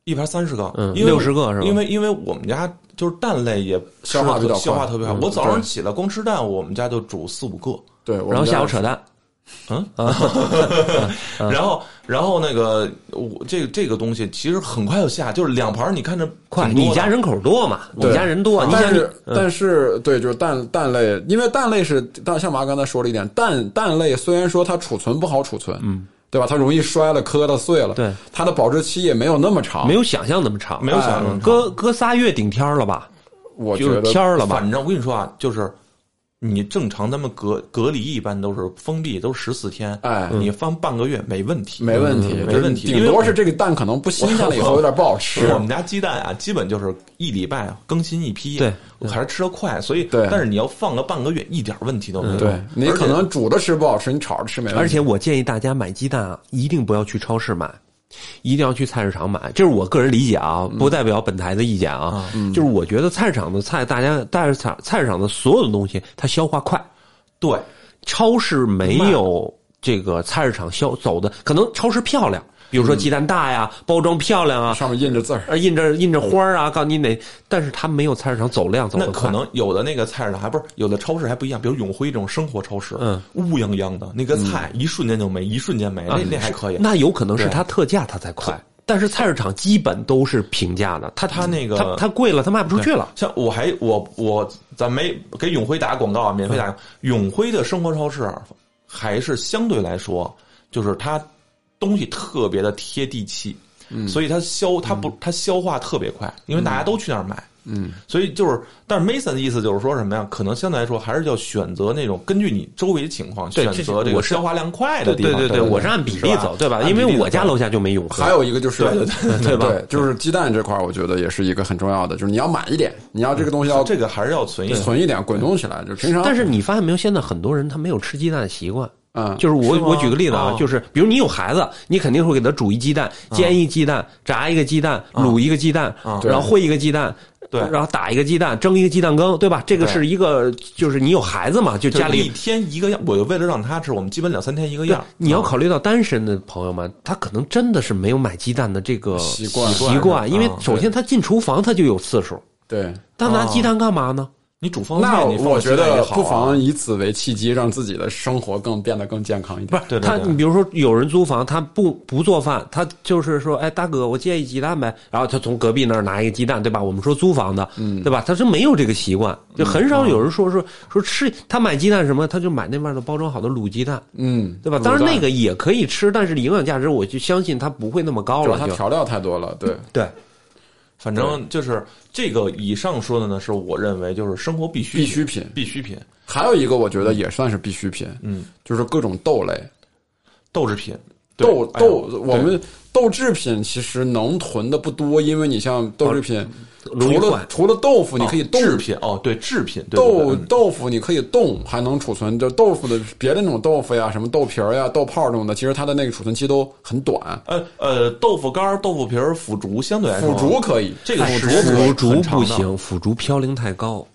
一盘三十个，嗯，六十个是吧？因为因为我们家就是蛋类也消化比较消化特别好。我早上起来光吃蛋，我们家就煮四五个。对，然后下午扯淡，嗯，然后然后那个我这个这个东西其实很快就下，就是两盘，你看着快。你家人口多嘛？你家人多，但是但是对，就是蛋蛋类，因为蛋类是，但像妈刚才说了一点，蛋蛋类虽然说它储存不好储存，嗯，对吧？它容易摔了、磕了、碎了，对，它的保质期也没有那么长，没有想象那么长，没有想象，搁搁仨月顶天了吧？我觉得天了吧？反正我跟你说啊，就是。你正常，咱们隔隔离一般都是封闭，都是十四天。哎，你放半个月没问题，没问题，没问题。顶多是这个蛋可能不新鲜了，以后有点不好吃。我们家鸡蛋啊，基本就是一礼拜更新一批，对，还是吃的快。所以，对，但是你要放个半个月，一点问题都没有。对你可能煮着吃不好吃，你炒着吃没问题。而且我建议大家买鸡蛋啊，一定不要去超市买。一定要去菜市场买，这是我个人理解啊，不代表本台的意见啊。就是我觉得菜市场的菜，大家但是菜菜市场的所有的东西，它消化快。对，超市没有这个菜市场消走的，可能超市漂亮。比如说鸡蛋大呀，包装漂亮啊，上面印着字儿，印着印着花儿啊，告诉你哪，但是它没有菜市场走量走的那可能有的那个菜市场还不是有的超市还不一样，比如永辉这种生活超市，嗯，乌泱泱的那个菜一瞬间就没，一瞬间没，那那还可以。那有可能是它特价它才快，但是菜市场基本都是平价的，它它那个它它贵了，它卖不出去了。像我还我我咱没给永辉打广告啊，免费打。永辉的生活超市还是相对来说，就是它。东西特别的贴地气，嗯，所以它消它不它消化特别快，因为大家都去那儿买，嗯，所以就是，但是 Mason 的意思就是说什么呀？可能相对来说还是要选择那种根据你周围的情况选择这个消化量快的地方。对对对，我是按比例走，对吧？因为我家楼下就没有。还有一个就是对对 对吧？就是鸡蛋这块，我觉得也是一个很重要的，就是你要买一点，你要这个东西要这个还是要存一存一点，滚动起来。就平常，但是你发现没有？现在很多人他没有吃鸡蛋的习惯。嗯，就是我我举个例子啊，就是比如你有孩子，你肯定会给他煮一鸡蛋，煎一鸡蛋，炸一个鸡蛋，卤一个鸡蛋，然后烩一个鸡蛋，对，然后打一个鸡蛋，蒸一个鸡蛋羹，对吧？这个是一个，就是你有孩子嘛，就家里一天一个样。我为了让他吃，我们基本两三天一个样。你要考虑到单身的朋友们，他可能真的是没有买鸡蛋的这个习惯习惯，因为首先他进厨房他就有次数，对，他拿鸡蛋干嘛呢？你煮方那便面，你放我觉得不妨以此为契机，让自己的生活更变得更健康一点。他，对对对。你比如说有人租房，他不不做饭，他就是说，哎，大哥，我借一鸡蛋呗，然后他从隔壁那儿拿一个鸡蛋，对吧？我们说租房的，嗯，对吧？他是没有这个习惯，就很少有人说说说吃，他买鸡蛋什么，他就买那外头包装好的卤鸡蛋，嗯，对吧？当然那个也可以吃，但是营养价值我就相信它不会那么高了，就主要它调料太多了，对，对，反正就是这个以上说的呢，是我认为就是生活必需必需品。必需品，还有一个我觉得也算是必需品，嗯，就是各种豆类。豆制品，对豆豆，我们豆制品其实能囤的不多，因为你像豆制品，除了除了豆腐，你可以冻制品哦，对制品，对对豆豆腐你可以冻，还能储存。就豆腐的别的那种豆腐呀，什么豆皮儿呀、豆泡儿这种的，其实它的那个储存期都很短。呃呃，豆腐干儿、豆腐皮儿、腐竹相对来说，腐竹可以，这个腐竹不行，腐竹嘌呤太高，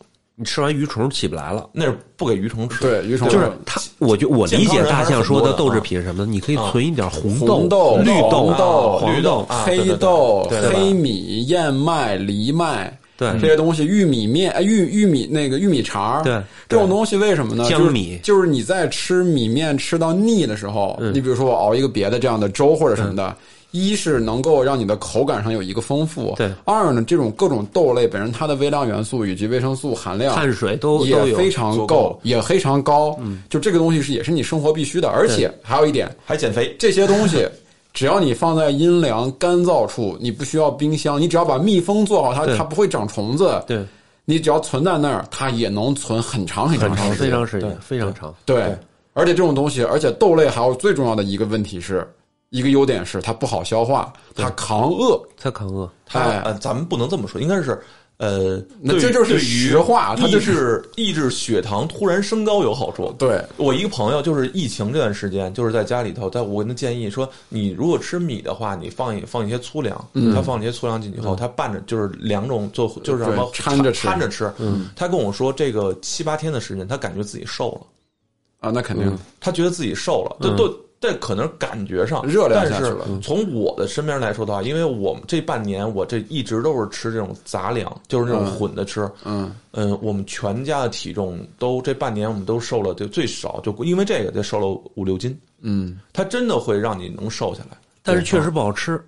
你吃完鱼虫起不来了。那是不给鱼虫吃。对鱼虫就是它，我就我理解大象说的豆制品什么的，你可以存一点红红豆绿黄豆黄绿豆黑对豆、对对黑米、燕麦、藜麦。对这些东西，玉米面、哎玉玉米那个玉米肠儿对这种东西为什么呢？就是江米就是你在吃米面吃到腻的时候，你比如说我熬一个别的这样的粥或者什么的，一是能够让你的口感上有一个丰富，对二呢，这种各种豆类本身它的微量元素以及维生素含量碳水都也非常够够，也非常高。嗯，就这个东西是也是你生活必须的，而且还有一点，还减肥，这些东西，只要你放在阴凉干燥处，你不需要冰箱，你只要把密封做好，它它不会长虫子。对，你只要存在那儿，它也能存很长很很长，长时间。非常时间非常长。对对而且这种东西，而且豆类还有最重要的一个问题是，一个优点是它不好消化，它扛饿。它扛饿，它哎呃，咱们不能这么说，应该是呃，那这就是实话它就是抑制血糖突然升高有好处。对，我一个朋友就是疫情这段时间，就是在家里头，但我跟他建议说，你如果吃米的话，你放一放一些粗粮，嗯他放一些粗粮进去以后，他拌着就是两种做，就是什么掺着吃掺着吃。嗯，他跟我说，这个七八天的时间，他感觉自己瘦了，啊，那肯定。他觉得自己瘦了，都都。这可能感觉上热量但是下去了从我的身边来说的话，因为我们这半年我这一直都是吃这种杂粮，就是那种混的吃。嗯，嗯，我们全家的体重都这半年我们都瘦了，就最少就因为这个就瘦了五六斤。嗯，它真的会让你能瘦下来，但是确实不好吃。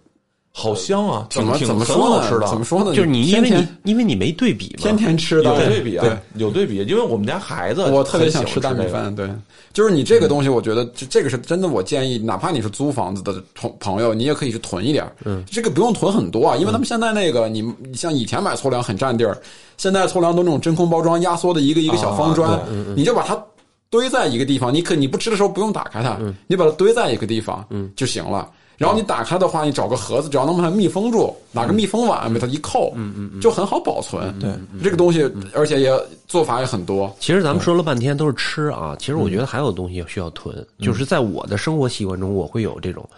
好香啊，怎么挺怎么说呢？吃？的，怎么说呢？就是你因为你因为你没对比嘛，天天吃的。有对比啊。对，有对比，因为我们家孩子我特别想。吃大米饭，对，就是你这个东西，我觉得这这个是真的，我建议，哪怕你是租房子的朋朋友，你也可以去囤一点，嗯，这个不用囤很多啊，因为他们现在那个，你你像以前买粗粮很占地儿，现在粗粮都那种真空包装压缩的一个一个小方砖啊，你就把它堆在一个地方，你可你不吃的时候不用打开它，你把它堆在一个地方，嗯，就行了。然后你打开的话，你找个盒子，只要能把它密封住，拿个密封碗把它一扣，嗯嗯，就很好保存。对，这个东西，而且也做法也很多。其实咱们说了半天都是吃啊，其实我觉得还有东西需要囤，就是在我的生活习惯中，我会有这种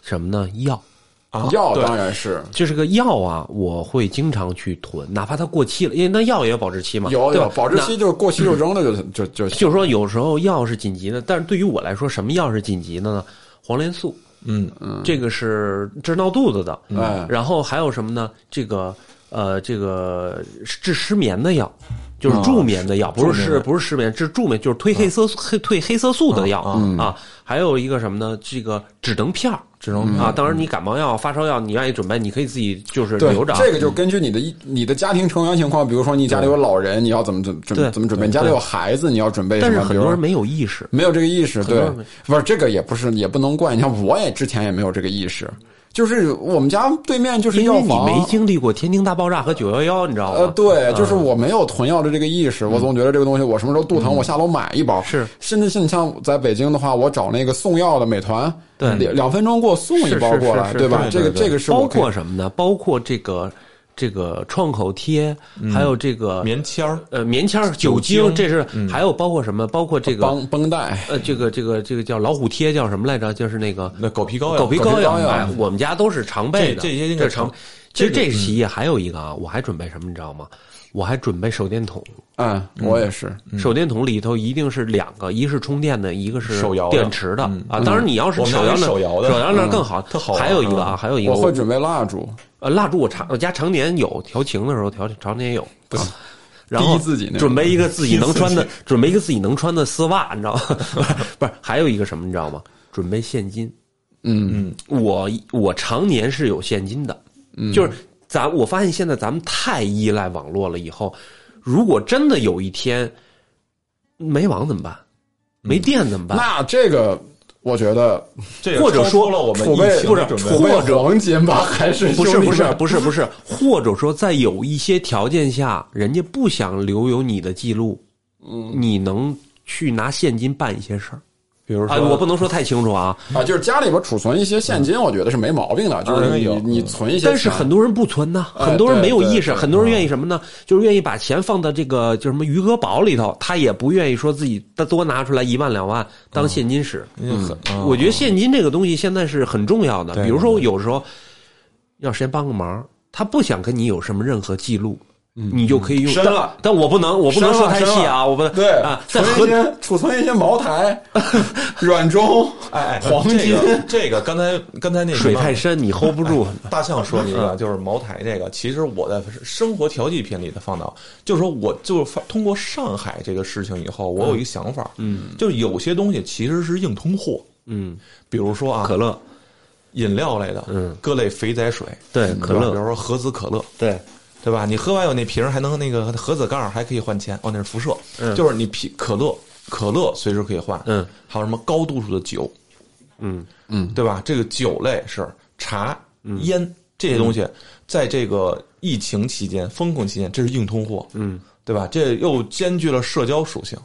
什么呢？药，啊药当然是。就是个药啊，我会经常去囤，哪怕它过期了，因为那药也有保质期嘛，对吧？有有保质期，就是过期就扔了就就就那就是说有时候药是紧急的，但是对于我来说，什么药是紧急的呢？黄连素，嗯，这个是治闹肚子的，哎。然后还有什么呢？这个呃，这个治失眠的药，就是助眠的药，不是助眠的失不是失眠，是助眠就是褪黑色素、黑褪黑色素的药啊啊。还有一个什么呢？这个止疼片儿只能啊。当然，你感冒药、发烧药，你愿意准备，你可以自己就是留着啊。这个就根据你的一你的家庭成员情况，比如说你家里有老人，你要怎么怎么对准怎么准备？你家里有孩子，你要准备什但是很多人没有意识，没有这个意识，对不是这个也不是也不能怪。你像我也之前也没有这个意识，就是我们家对面就是因为你药房，没经历过天津大爆炸和九幺幺，你知道吗？呃，对，就是我没有囤药的这个意识，我总觉得这个东西我什么时候肚疼，我下楼买一包。是，甚至是你像在北京的话，我找那个送药的美团，对两两分钟给我送一包过来，对吧？这个这个是包括什么呢？包括这个这个创口贴，还有这个棉签儿，呃棉签儿、酒酒精精，这是还有包括什么？包括这个绷绷带。呃这个这个这个叫老虎贴，叫什么来着？就是那个那狗皮膏药，狗皮膏药。我们家都是常备的，这这些应该是常常。其实这是其一，还有一个啊，我还准备什么，你知道吗？我还准备手电筒。嗯，我也是。手电筒里头一定是两个，一是充电的，一个是手摇电池的嗯啊。当然，你要是手摇的手摇的手摇那更好。特好玩还有一个啊，还有一个我会准备蜡烛，呃，蜡烛我常我家常年有调情的时候调常年有，然后自己准备一个自己能穿的，准备一个自己能穿的丝袜，你知道吗？不是，还有一个什么，你知道吗？准备现金。嗯我我常年是有现金的，就是咱我发现现在咱们太依赖网络了，以后如果真的有一天没网怎么办？没电怎么办？那这个我觉得这也或者说了我们储备不是的准备储备。或者黄金吧，还是不是不是不是不是，或者说在有一些条件下，人家不想留有你的记录，嗯，你能去拿现金办一些事儿。比如说，啊，我不能说太清楚啊，啊，就是家里边储存一些现金，我觉得是没毛病的，就是你有你存一些，但是很多人不存呢，哎很多人没有意识，很多人愿意什么呢？就是愿意把钱放到这个叫什么余额宝里头，他也不愿意说自己多拿出来一万两万当现金使。嗯我觉得现金这个东西现在是很重要的。比如说，有时候要谁帮个忙，他不想跟你有什么任何记录，你就可以用。但深了。但我不能，我不能说太细啊，我不能对啊，在存合一些储存一些茅台、软中、哎哎，黄金这个 这个刚才刚才那水太深，你 hold 不住。大象说的一嗯。个就是茅台这个，其实我在生活调剂品里的放到，就是说我就是通过上海这个事情以后，我有一个想法，嗯，就是有些东西其实是硬通货，嗯，比如说啊，可乐，饮料类的，嗯，各类肥仔水，对可乐。比如说合资可乐，对，对吧？你喝完有那瓶儿还能那个盒子盖儿还可以换钱，哦，那是辐射，嗯就是你啤可乐可乐随时可以换，嗯，还有什么高度数的酒，嗯嗯对吧？这个酒类是茶、烟这些东西，在这个疫情期间、风控期间，这是硬通货，嗯，对吧？这又兼具了社交属性，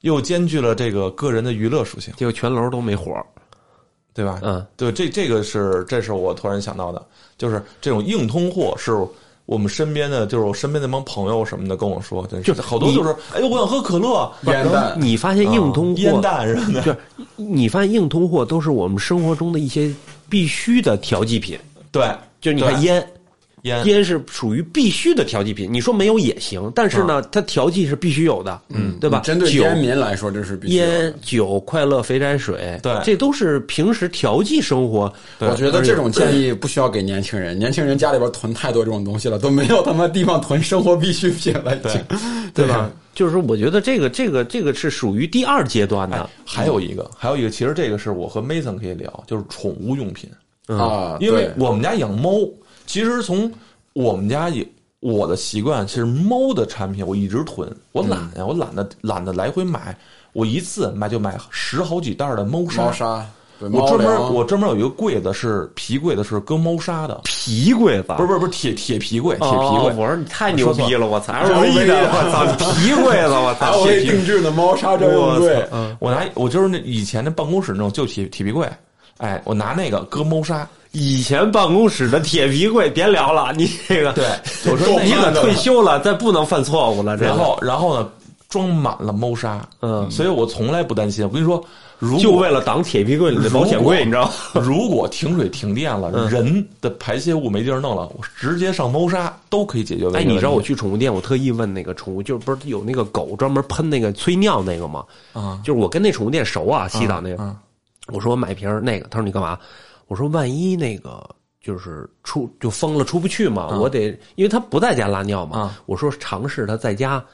又兼具了这个个人的娱乐属性，结果全楼都没火。对吧？嗯，对，这这个是这是我突然想到的，就是这种硬通货是我们身边的，就是我身边那帮朋友什么的跟我说，就是就好多就是，哎呦，我想喝可乐，烟弹，你发现硬通货，烟弹什么的，就是你发现硬通货都是我们生活中的一些必须的调剂品，对，就你看烟，烟。烟是属于必须的调剂品。你说没有也行，但是呢，它调剂是必须有的，嗯，对吧？针对酒、烟民来说，这是必须的。烟、酒、快乐、肥宅水，对。这都是平时调剂生活。我觉得这种建议不需要给年轻人，年轻人家里边囤太多这种东西了，都没有他妈地方囤生活必需品了，已经，对。吧？就是说我觉得这个这个这个是属于第二阶段的，还有一个，还有一个，其实这个是我和 Mason 可以聊，就是宠物用品，啊，因为我们家养猫，其实从我们家也。我的习惯其实猫的产品我一直囤，我懒呀，我懒得懒得来回买，我一次买就买十好几袋的猫砂。猫砂，我专门我专门有一个柜子是皮柜子，是搁猫砂的，皮柜子不是不是不是铁铁皮柜，铁皮柜。哦我说你太牛逼了，我操，LV 的，我操，皮柜子，我操，LV 定制的猫砂专用柜，我拿我就是那以前那办公室那种旧铁铁皮柜，哎，我拿那个搁猫砂。以前办公室的铁皮柜，别聊了，你这个，对，我说 你可退休了，再不能犯错误了。然后然后呢，装满了猫砂，嗯所以我从来不担心。我跟你说，如果就为了挡铁皮柜里的保险柜，你知道吗？如果停水停电了，嗯人的排泄物没地儿弄了，我直接上猫砂都可以解决问题。哎，你知道我去宠物店，我特意问那个宠物，就是不是有那个狗专门喷那个催尿那个吗？啊？就是我跟那宠物店熟啊，西岛那个，嗯我说我买瓶那个，他说你干嘛？我说万一那个就是出就疯了出不去嘛，我得因为他不在家拉尿嘛，啊我说尝试他在家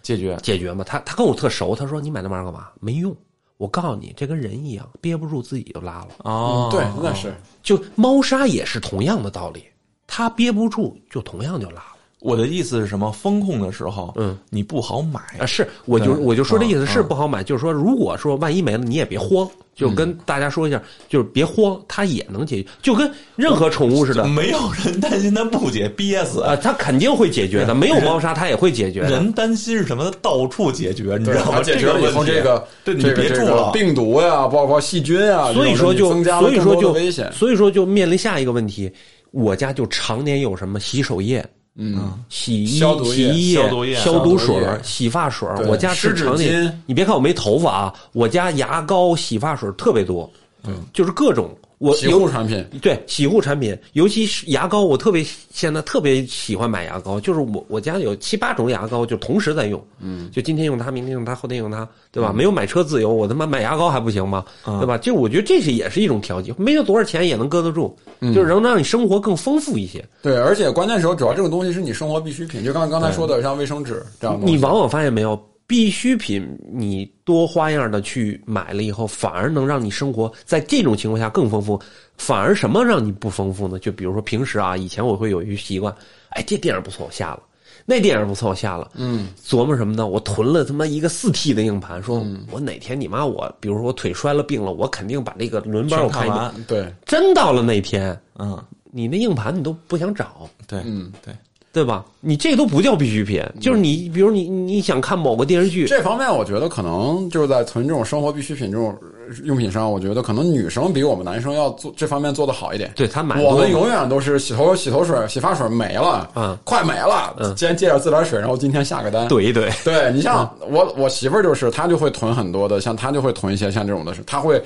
解决解决嘛。他他跟我特熟，他说你买那玩意儿干嘛？没用。我告诉你，这跟人一样，憋不住自己就拉了。哦，对，那是就猫砂也是同样的道理，它憋不住就同样就拉了。我的意思是什么？风控的时候，嗯，你不好买啊，是，我就我就说这意思嗯是不好买，就是说，如果说万一没了，你也别慌，就跟大家说一下，就是别慌，它也能解决，就跟任何宠物似的，没有人担心它不解憋死啊，它肯定会解决的，没有猫砂它也会解决的。人担心是什么？到处解决，你知道吗？它解决了以后，这这个对你这个别住了，这个病毒呀，包括细菌啊，所以说就增加了所以说就危险。所以说就面临下一个问题，我家就常年有什么洗手液。嗯，洗衣消毒液洗衣消毒液消毒水毒洗发水我家是湿纸常年巾。你别看我没头发啊，我家牙膏、洗发水特别多，嗯，就是各种我洗护产品，对洗护产品，尤其是牙膏，我特别现在特别喜欢买牙膏，就是我我家有七八种牙膏，就同时在用，嗯，就今天用它，明天用它，后天用它，对吧？没有买车自由，我他妈买牙膏还不行吗？对吧？就我觉得这是也是一种调剂，没有多少钱也能搁得住，就是能让你生活更丰富一些。对，而且关键时候，主要这种东西是你生活必需品，就刚刚才说的，像卫生纸这样。你往往发现没有？必需品，你多花样的去买了以后，反而能让你生活在这种情况下更丰富。反而什么让你不丰富呢？就比如说平时啊，以前我会有一个习惯，哎，这电影不错，我下了；那电影不错，我下了。嗯，琢磨什么呢？我囤了他妈一个四 T 的硬盘，说我哪天你妈我，比如说我腿摔了病了，我肯定把这个轮班我看完。对，真到了那天，嗯，你那硬盘你都不想找。对，嗯，对。对吧？你这都不叫必需品，就是你，比如你你想看某个电视剧，这方面我觉得可能就是在囤这种生活必需品这种用品上，我觉得可能女生比我们男生要做这方面做的好一点。对他买，我们永远都是洗头洗头水、洗发水没了，嗯，快没了，今天借点自来水，然后今天下个单。怼一怼对，你像我我媳妇儿就是，她就会囤很多的，像她就会囤一些像这种的，她会。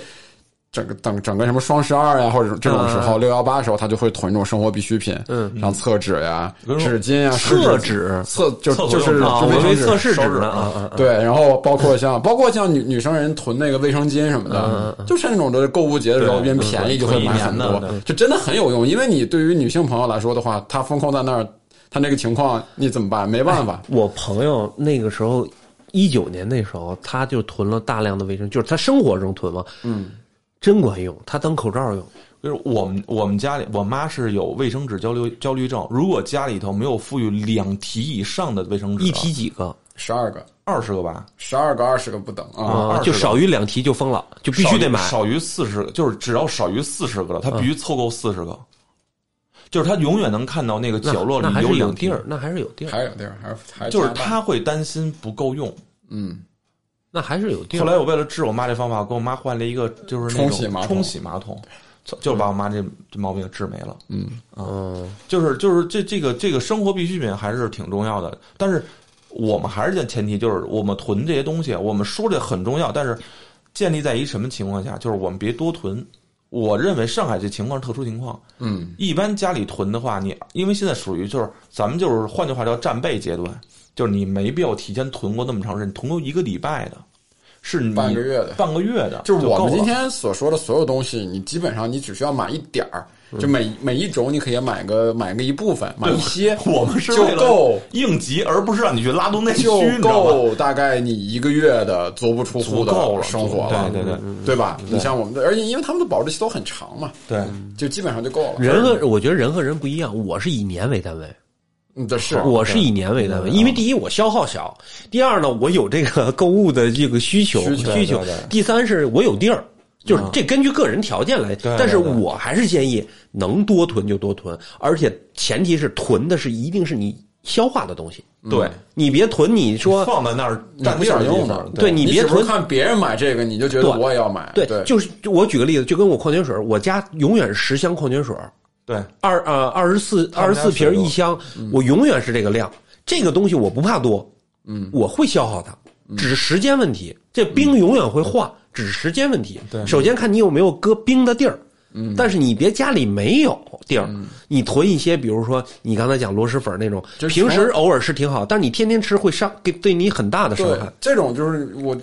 整个等整个什么双十二呀，或者这种时候六幺八的时候，他就会囤这种生活必需品，嗯，像厕纸呀、纸巾呀、厕纸、厕就就是卫生厕纸、纸呢，对，然后包括像包括像女女生人囤那个卫生巾什么的，就是那种的购物节的时候因为便宜就会买很多，就真的很有用。因为你对于女性朋友来说的话，她风控在那儿，她那个情况你怎么办？没办法。我朋友那个时候一九年那时候，他就囤了大量的卫生，就是他生活中囤嘛，嗯。真管用，他当口罩用。就是我们我们家里，我妈是有卫生纸焦虑焦虑症。如果家里头没有富裕两提以上的卫生纸，一提几个？十二个、二十个吧？十二个、二十个不等啊，就少于两提就疯了，就必须得买。少于四十，就是只要少于四十个了，他必须凑够四十个。就是他永远能看到那个角落里有两地儿，那还是有地儿，还有地儿，还是还就是他会担心不够用，嗯。那还是有地后来我为了治我妈这方法，我给我妈换了一个就是冲洗马桶，冲洗马桶，就把我妈这这毛病治没了。嗯嗯，就是就是这这个这个生活必需品还是挺重要的。但是我们还是在前提，就是我们囤这些东西，我们说这很重要，但是建立在一什么情况下？就是我们别多囤。我认为上海这情况是特殊情况。嗯，一般家里囤的话，你因为现在属于就是咱们就是换句话叫战备阶段。就是你没必要提前囤过那么长时间，囤够一个礼拜的，是你半个月的，半个月的。就是我们今天所说的所有东西，你基本上你只需要买一点儿，就每每一种你可以买个买个一部分，买一些，我们是就够应急，而不是让你去拉动内需，就够大概你一个月的足不出户的生活了，对对对，对吧？你像我们的，而且因为他们的保质期都很长嘛，对，就基本上就够了。人和我觉得人和人不一样，我是以年为单位。嗯，这是我是以年为单位，因为第一我消耗小，第二呢我有这个购物的这个需求需求，第三是我有地儿，就是这根据个人条件来，但是我还是建议能多囤就多囤，而且前提是囤的是一定是你消化的东西，对你别囤你说放在那儿占地儿用的，对你别囤看别人买这个你就觉得我也要买，对，就是我举个例子，就跟我矿泉水，我家永远是十箱矿泉水。对，二呃二十四二十四瓶一箱，我永远是这个量。这个东西我不怕多，嗯，我会消耗它，只是时间问题。这冰永远会化，只是时间问题。对，首先看你有没有搁冰的地儿。嗯，但是你别家里没有地儿，你囤一些，比如说你刚才讲螺蛳粉那种，平时偶尔吃挺好，但是你天天吃会伤，给对你很大的伤害。这种就是我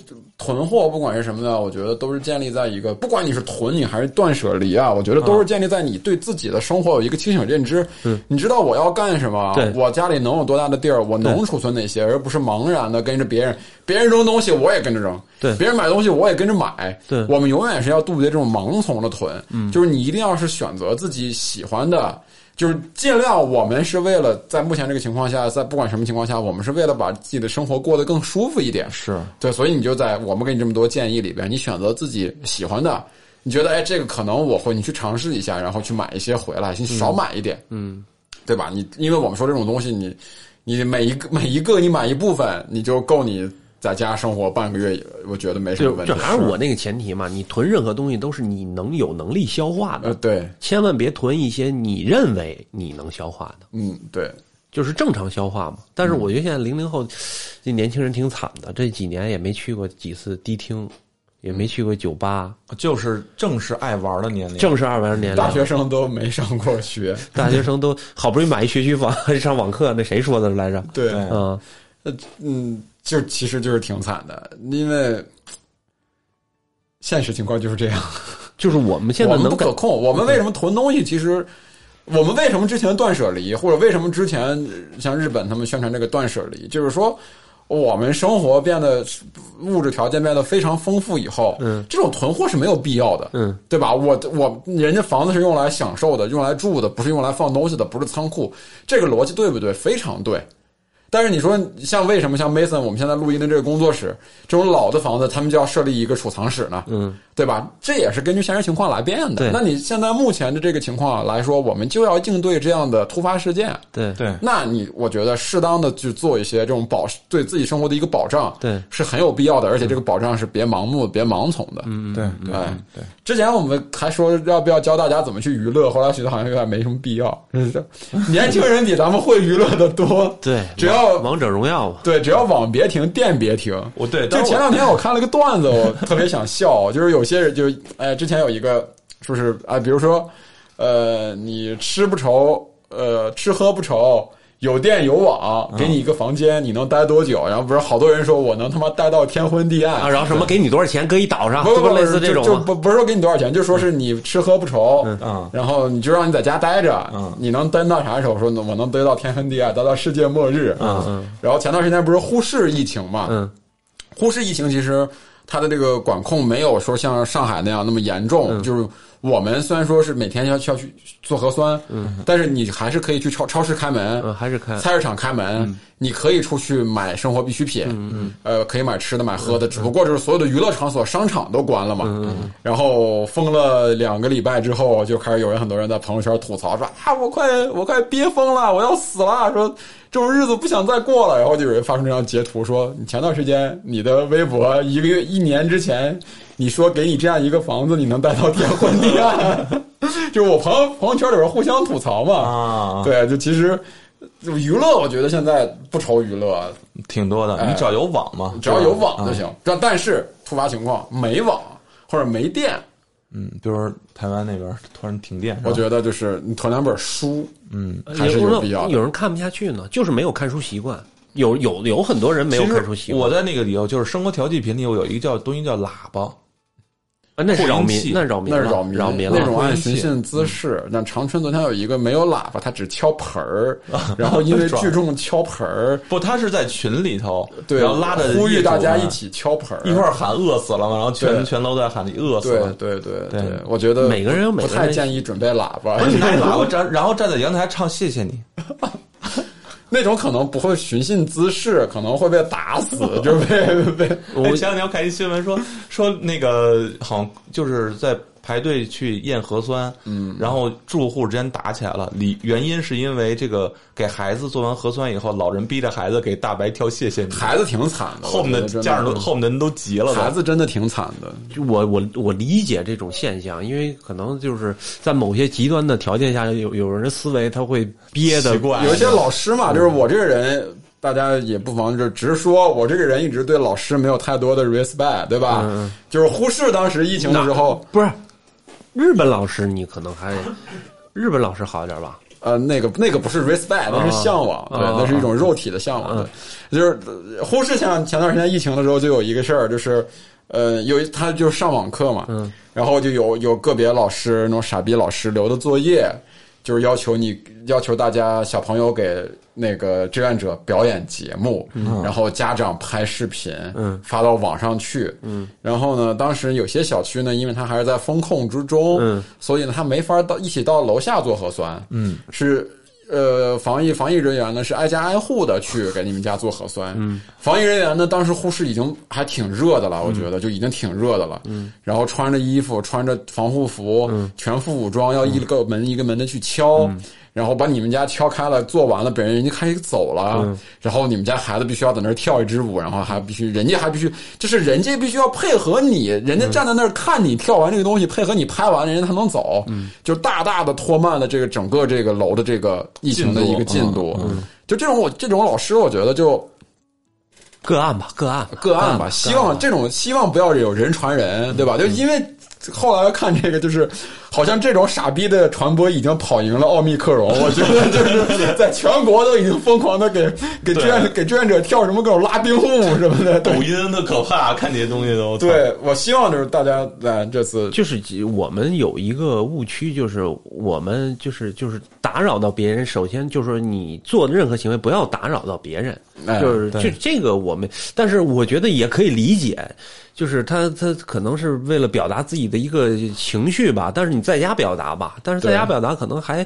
囤货，不管是什么的，我觉得都是建立在一个，不管你是囤你还是断舍离啊，我觉得都是建立在你对自己的生活有一个清醒认知。嗯，你知道我要干什么？我家里能有多大的地儿，我能储存哪些，而不是茫然的跟着别人，别人扔东西我也跟着扔。对，别人买东西我也跟着买。对，我们永远是要杜绝这种盲从的囤。嗯，就是你一定要是选择自己喜欢的，就是尽量我们是为了在目前这个情况下，在不管什么情况下，我们是为了把自己的生活过得更舒服一点。是对，所以你就在我们给你这么多建议里边，你选择自己喜欢的，你觉得哎这个可能我会，你去尝试一下，然后去买一些回来，你少买一点。嗯，对吧？你因为我们说这种东西，你你每一个每一个你买一部分，你就够你。在家生活半个月，我觉得没什么问题。就还是我那个前提嘛，你囤任何东西都是你能有能力消化的。对，千万别囤一些你认为你能消化的。嗯，对，就是正常消化嘛。但是我觉得现在零零后这年轻人挺惨的，这几年也没去过几次迪厅，也没去过酒吧，就是正是爱玩的年龄，正是爱玩的年龄。大学生都没上过学，大学生都好不容易买一学区房，还 上网课，那谁说的来着？对，嗯，嗯，就其实就是挺惨的，因为现实情况就是这样。就是我们现在我们能不可控，我们为什么囤东西？其实我们为什么之前断舍离，或者为什么之前像日本他们宣传这个断舍离，就是说我们生活变得物质条件变得非常丰富以后，嗯，这种囤货是没有必要的，嗯，对吧？我我人家房子是用来享受的，用来住的，不是用来放东西的，不是仓库，这个逻辑对不对？非常对。但是你说像为什么像 Mason 我们现在录音的这个工作室这种老的房子，他们就要设立一个储藏室呢？嗯，对吧？这也是根据现实情况来变的。那你现在目前的这个情况来说，我们就要应对这样的突发事件。对对那你我觉得适当的去做一些这种保对自己生活的一个保障，对是很有必要的。而且这个保障是别盲目、别盲从的。嗯对对哎对，之前我们还说要不要教大家怎么去娱乐，后来觉得好像有点没什么必要。年轻人比咱们会娱乐的多。对，只要王者荣耀嘛，对，只要网别停，电别停。我对，就前两天我看了个段子，我特别想笑，就是有些人就哎，之前有一个说是啊，比如说呃，你吃不愁，呃，吃喝不愁。有电有网，给你一个房间，你能待多久？然后不是好多人说我能他妈待到天昏地暗。啊，然后什么给你多少钱，搁一岛上，不不不这类似这种？就就不不是说给你多少钱，就说是你吃喝不愁，嗯。然后你就让你在家待着，嗯。你能待到啥时候？说我能待到天昏地暗，待到世界末日，嗯。嗯然后前段时间不是呼市疫情嘛，嗯。呼市疫情其实它的这个管控没有说像上海那样那么严重，嗯。就是我们虽然说是每天要需要去做核酸，嗯，但是你还是可以去超超市开门，嗯，还是开。菜市场开门，你可以出去买生活必需品，嗯呃，可以买吃的、买喝的，只不过就是所有的娱乐场所、商场都关了嘛。然后封了两个礼拜之后，就开始有人很多人在朋友圈吐槽说啊，我快我快憋疯了，我要死了，说这种日子不想再过了。然后就有人发出这张截图说，你前段时间你的微博一个月、一年之前，你说给你这样一个房子，你能待到天昏地暗。就我朋友朋友圈里边互相吐槽嘛，啊，对，就其实就娱乐，我觉得现在不愁娱乐，挺多的，你只要有网嘛，只要有网就嗯行。但但是突发情况没网或者没电，嗯，比如说台湾那边突然停电，我觉得就是你囤两本书，嗯，还是有必要有人看不下去呢，就是没有看书习惯。有有有很多人没有看书习惯。我在那个里头就是生活调剂品里我有一个叫东西叫喇叭，啊，那是扰民那扰民，那是扰民，扰民了。那种按寻衅滋事。那长春昨天有一个没有喇叭，他只敲盆儿，然后因为聚众敲盆儿，不，他是在群里头，对，然后拉着呼吁大家一起敲盆儿，一块儿喊饿死了嘛，然后全全都在喊你饿死了。对对对我觉得每个人有每个人不太建议准备喇叭，不是你拿 喇叭站，然后站在阳台唱谢谢你，那种可能不会寻衅滋事，可能会被打死，就被被我前两天我看一新闻说说那个好像就是在排队去验核酸，嗯，然后住户之间打起来了，理原因是因为这个给孩子做完核酸以后，老人逼着孩子给大白跳谢谢你，孩子挺惨的，后面的家长都后面的人都急了，孩子真的挺惨的。就我我我理解这种现象，因为可能就是在某些极端的条件下，有有人思维他会憋的习惯。有一些老师嘛，就是我这个人，大家也不妨就直说，我这个人一直对老师没有太多的 respect，对吧？嗯。就是忽视当时疫情的时候，不是日本老师，你可能还 日本老师好一点吧？呃，那个那个不是 respect，那是向往，对，啊那是一种肉体的向往。对，就是呃忽视像前段时间疫情的时候，就有一个事儿，就是呃，有一他就是上网课嘛，嗯，然后就有有个别老师那种傻逼老师留的作业，就是要求你要求大家小朋友给那个志愿者表演节目，然后家长拍视频，嗯，发到网上去，嗯，然后呢，当时有些小区呢，因为它还是在风控之中，嗯，所以呢，他没法到一起到楼下做核酸，嗯，是。呃，防疫防疫人员呢是挨家挨户的去给你们家做核酸。嗯，防疫人员呢，当时护士已经还挺热的了，我觉得就已经挺热的了。嗯，然后穿着衣服，穿着防护服，全副武装，要一个门一个门的去敲。然后把你们家敲开了，做完了，本人人家开始走了，然后你们家孩子必须要在那儿跳一支舞，然后还必须人家还必须，就是人家必须要配合你，人家站在那儿看你跳完这个东西，配合你拍完，人家才能走，就大大的拖慢了这个整个这个楼的这个疫情的一个进度。就这种我这种老师，我觉得就个案吧，个案，个案吧。希望这种希望不要有人传人，对吧？就因为。后来看这个，就是好像这种傻逼的传播已经跑赢了奥密克戎，我觉得 就是在全国都已经疯狂的给给志愿给志愿者跳什么各种拉冰舞什么的。抖音的可怕，看这些东西都。对，我希望就是大家在这次就是我们有一个误区，就是我们就是就是打扰到别人。首先就是，你做的任何行为不要打扰到别人，就是就这个我们，但是我觉得也可以理解。就是他，他可能是为了表达自己的一个情绪吧。但是你在家表达吧，但是在家表达可能还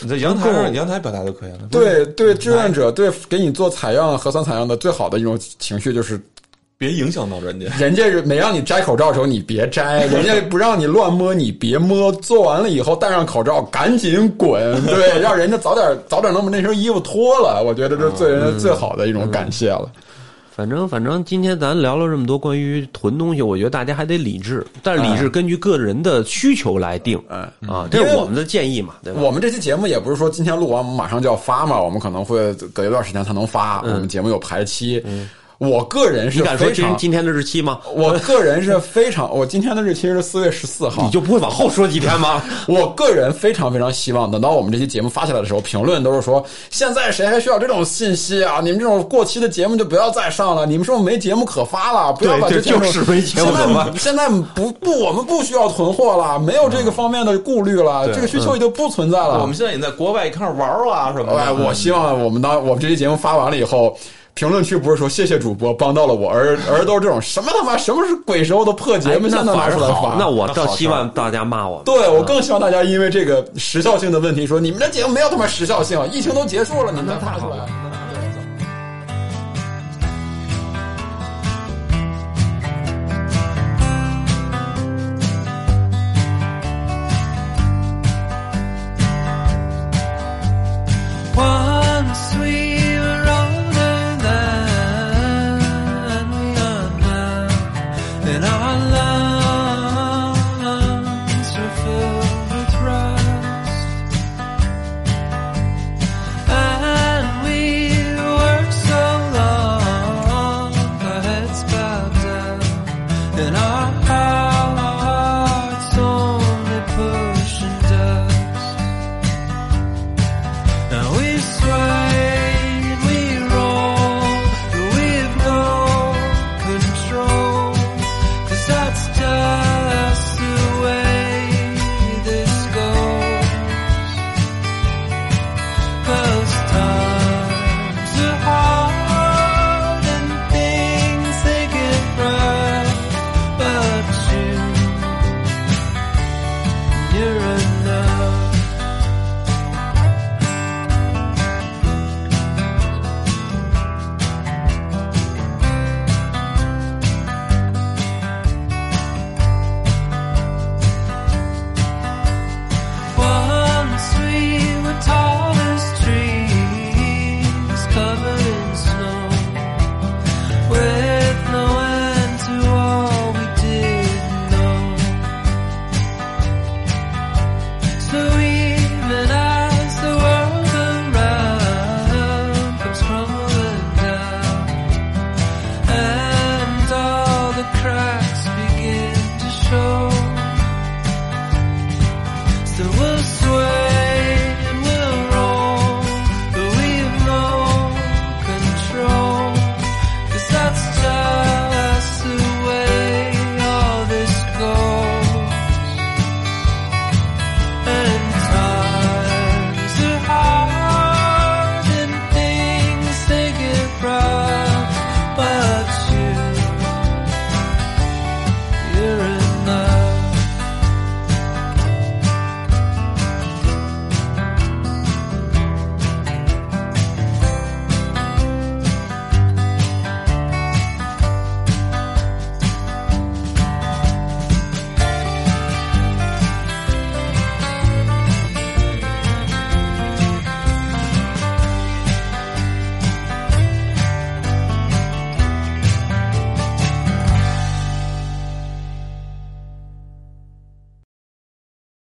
你在阳台上阳台表达就可以了。对对，志愿者对给你做采样核酸采样的最好的一种情绪就是别影响到人家。人家没让你摘口罩的时候你别摘，人家 不让你乱摸你别摸。做完了以后戴上口罩赶紧滚，对，让人家早点早点能把那身衣服脱了。我觉得这对人最好的一种感谢了。反正反正，今天咱聊了这么多关于囤东西，我觉得大家还得理智，但是理智根据个人的需求来定。嗯啊，这是我们的建议嘛，对吧？我们这期节目也不是说今天录完我们马上就要发嘛，我们可能会隔一段时间才能发。我们节目有排期。我个人是，你敢说今今天的日期吗？我个人是非常，我今天的日期是四月十四号，你就不会往后说几天吗？我个人非常非常希望，等到我们这期节目发起来的时候，评论都是说，现在谁还需要这种信息啊？你们这种过期的节目就不要再上了，你们是不是没节目可发了？不要把这 就是没节目现在现在不不，我们不需要囤货了，没有这个方面的顾虑了，这个需求已经不存在了。我们现在也在国外开始玩啊什么的。哎，我希望我们当我们这期节目发完了以后。评论区不是说谢谢主播帮到了我，而 而都是这种什么他妈什么是鬼时候的破节目，现在拿出来发。那我倒希望大家骂我。对我更希望大家因为这个时效性的问题说你们的节目没有他妈时效性，疫情都结束了，你们拿出来。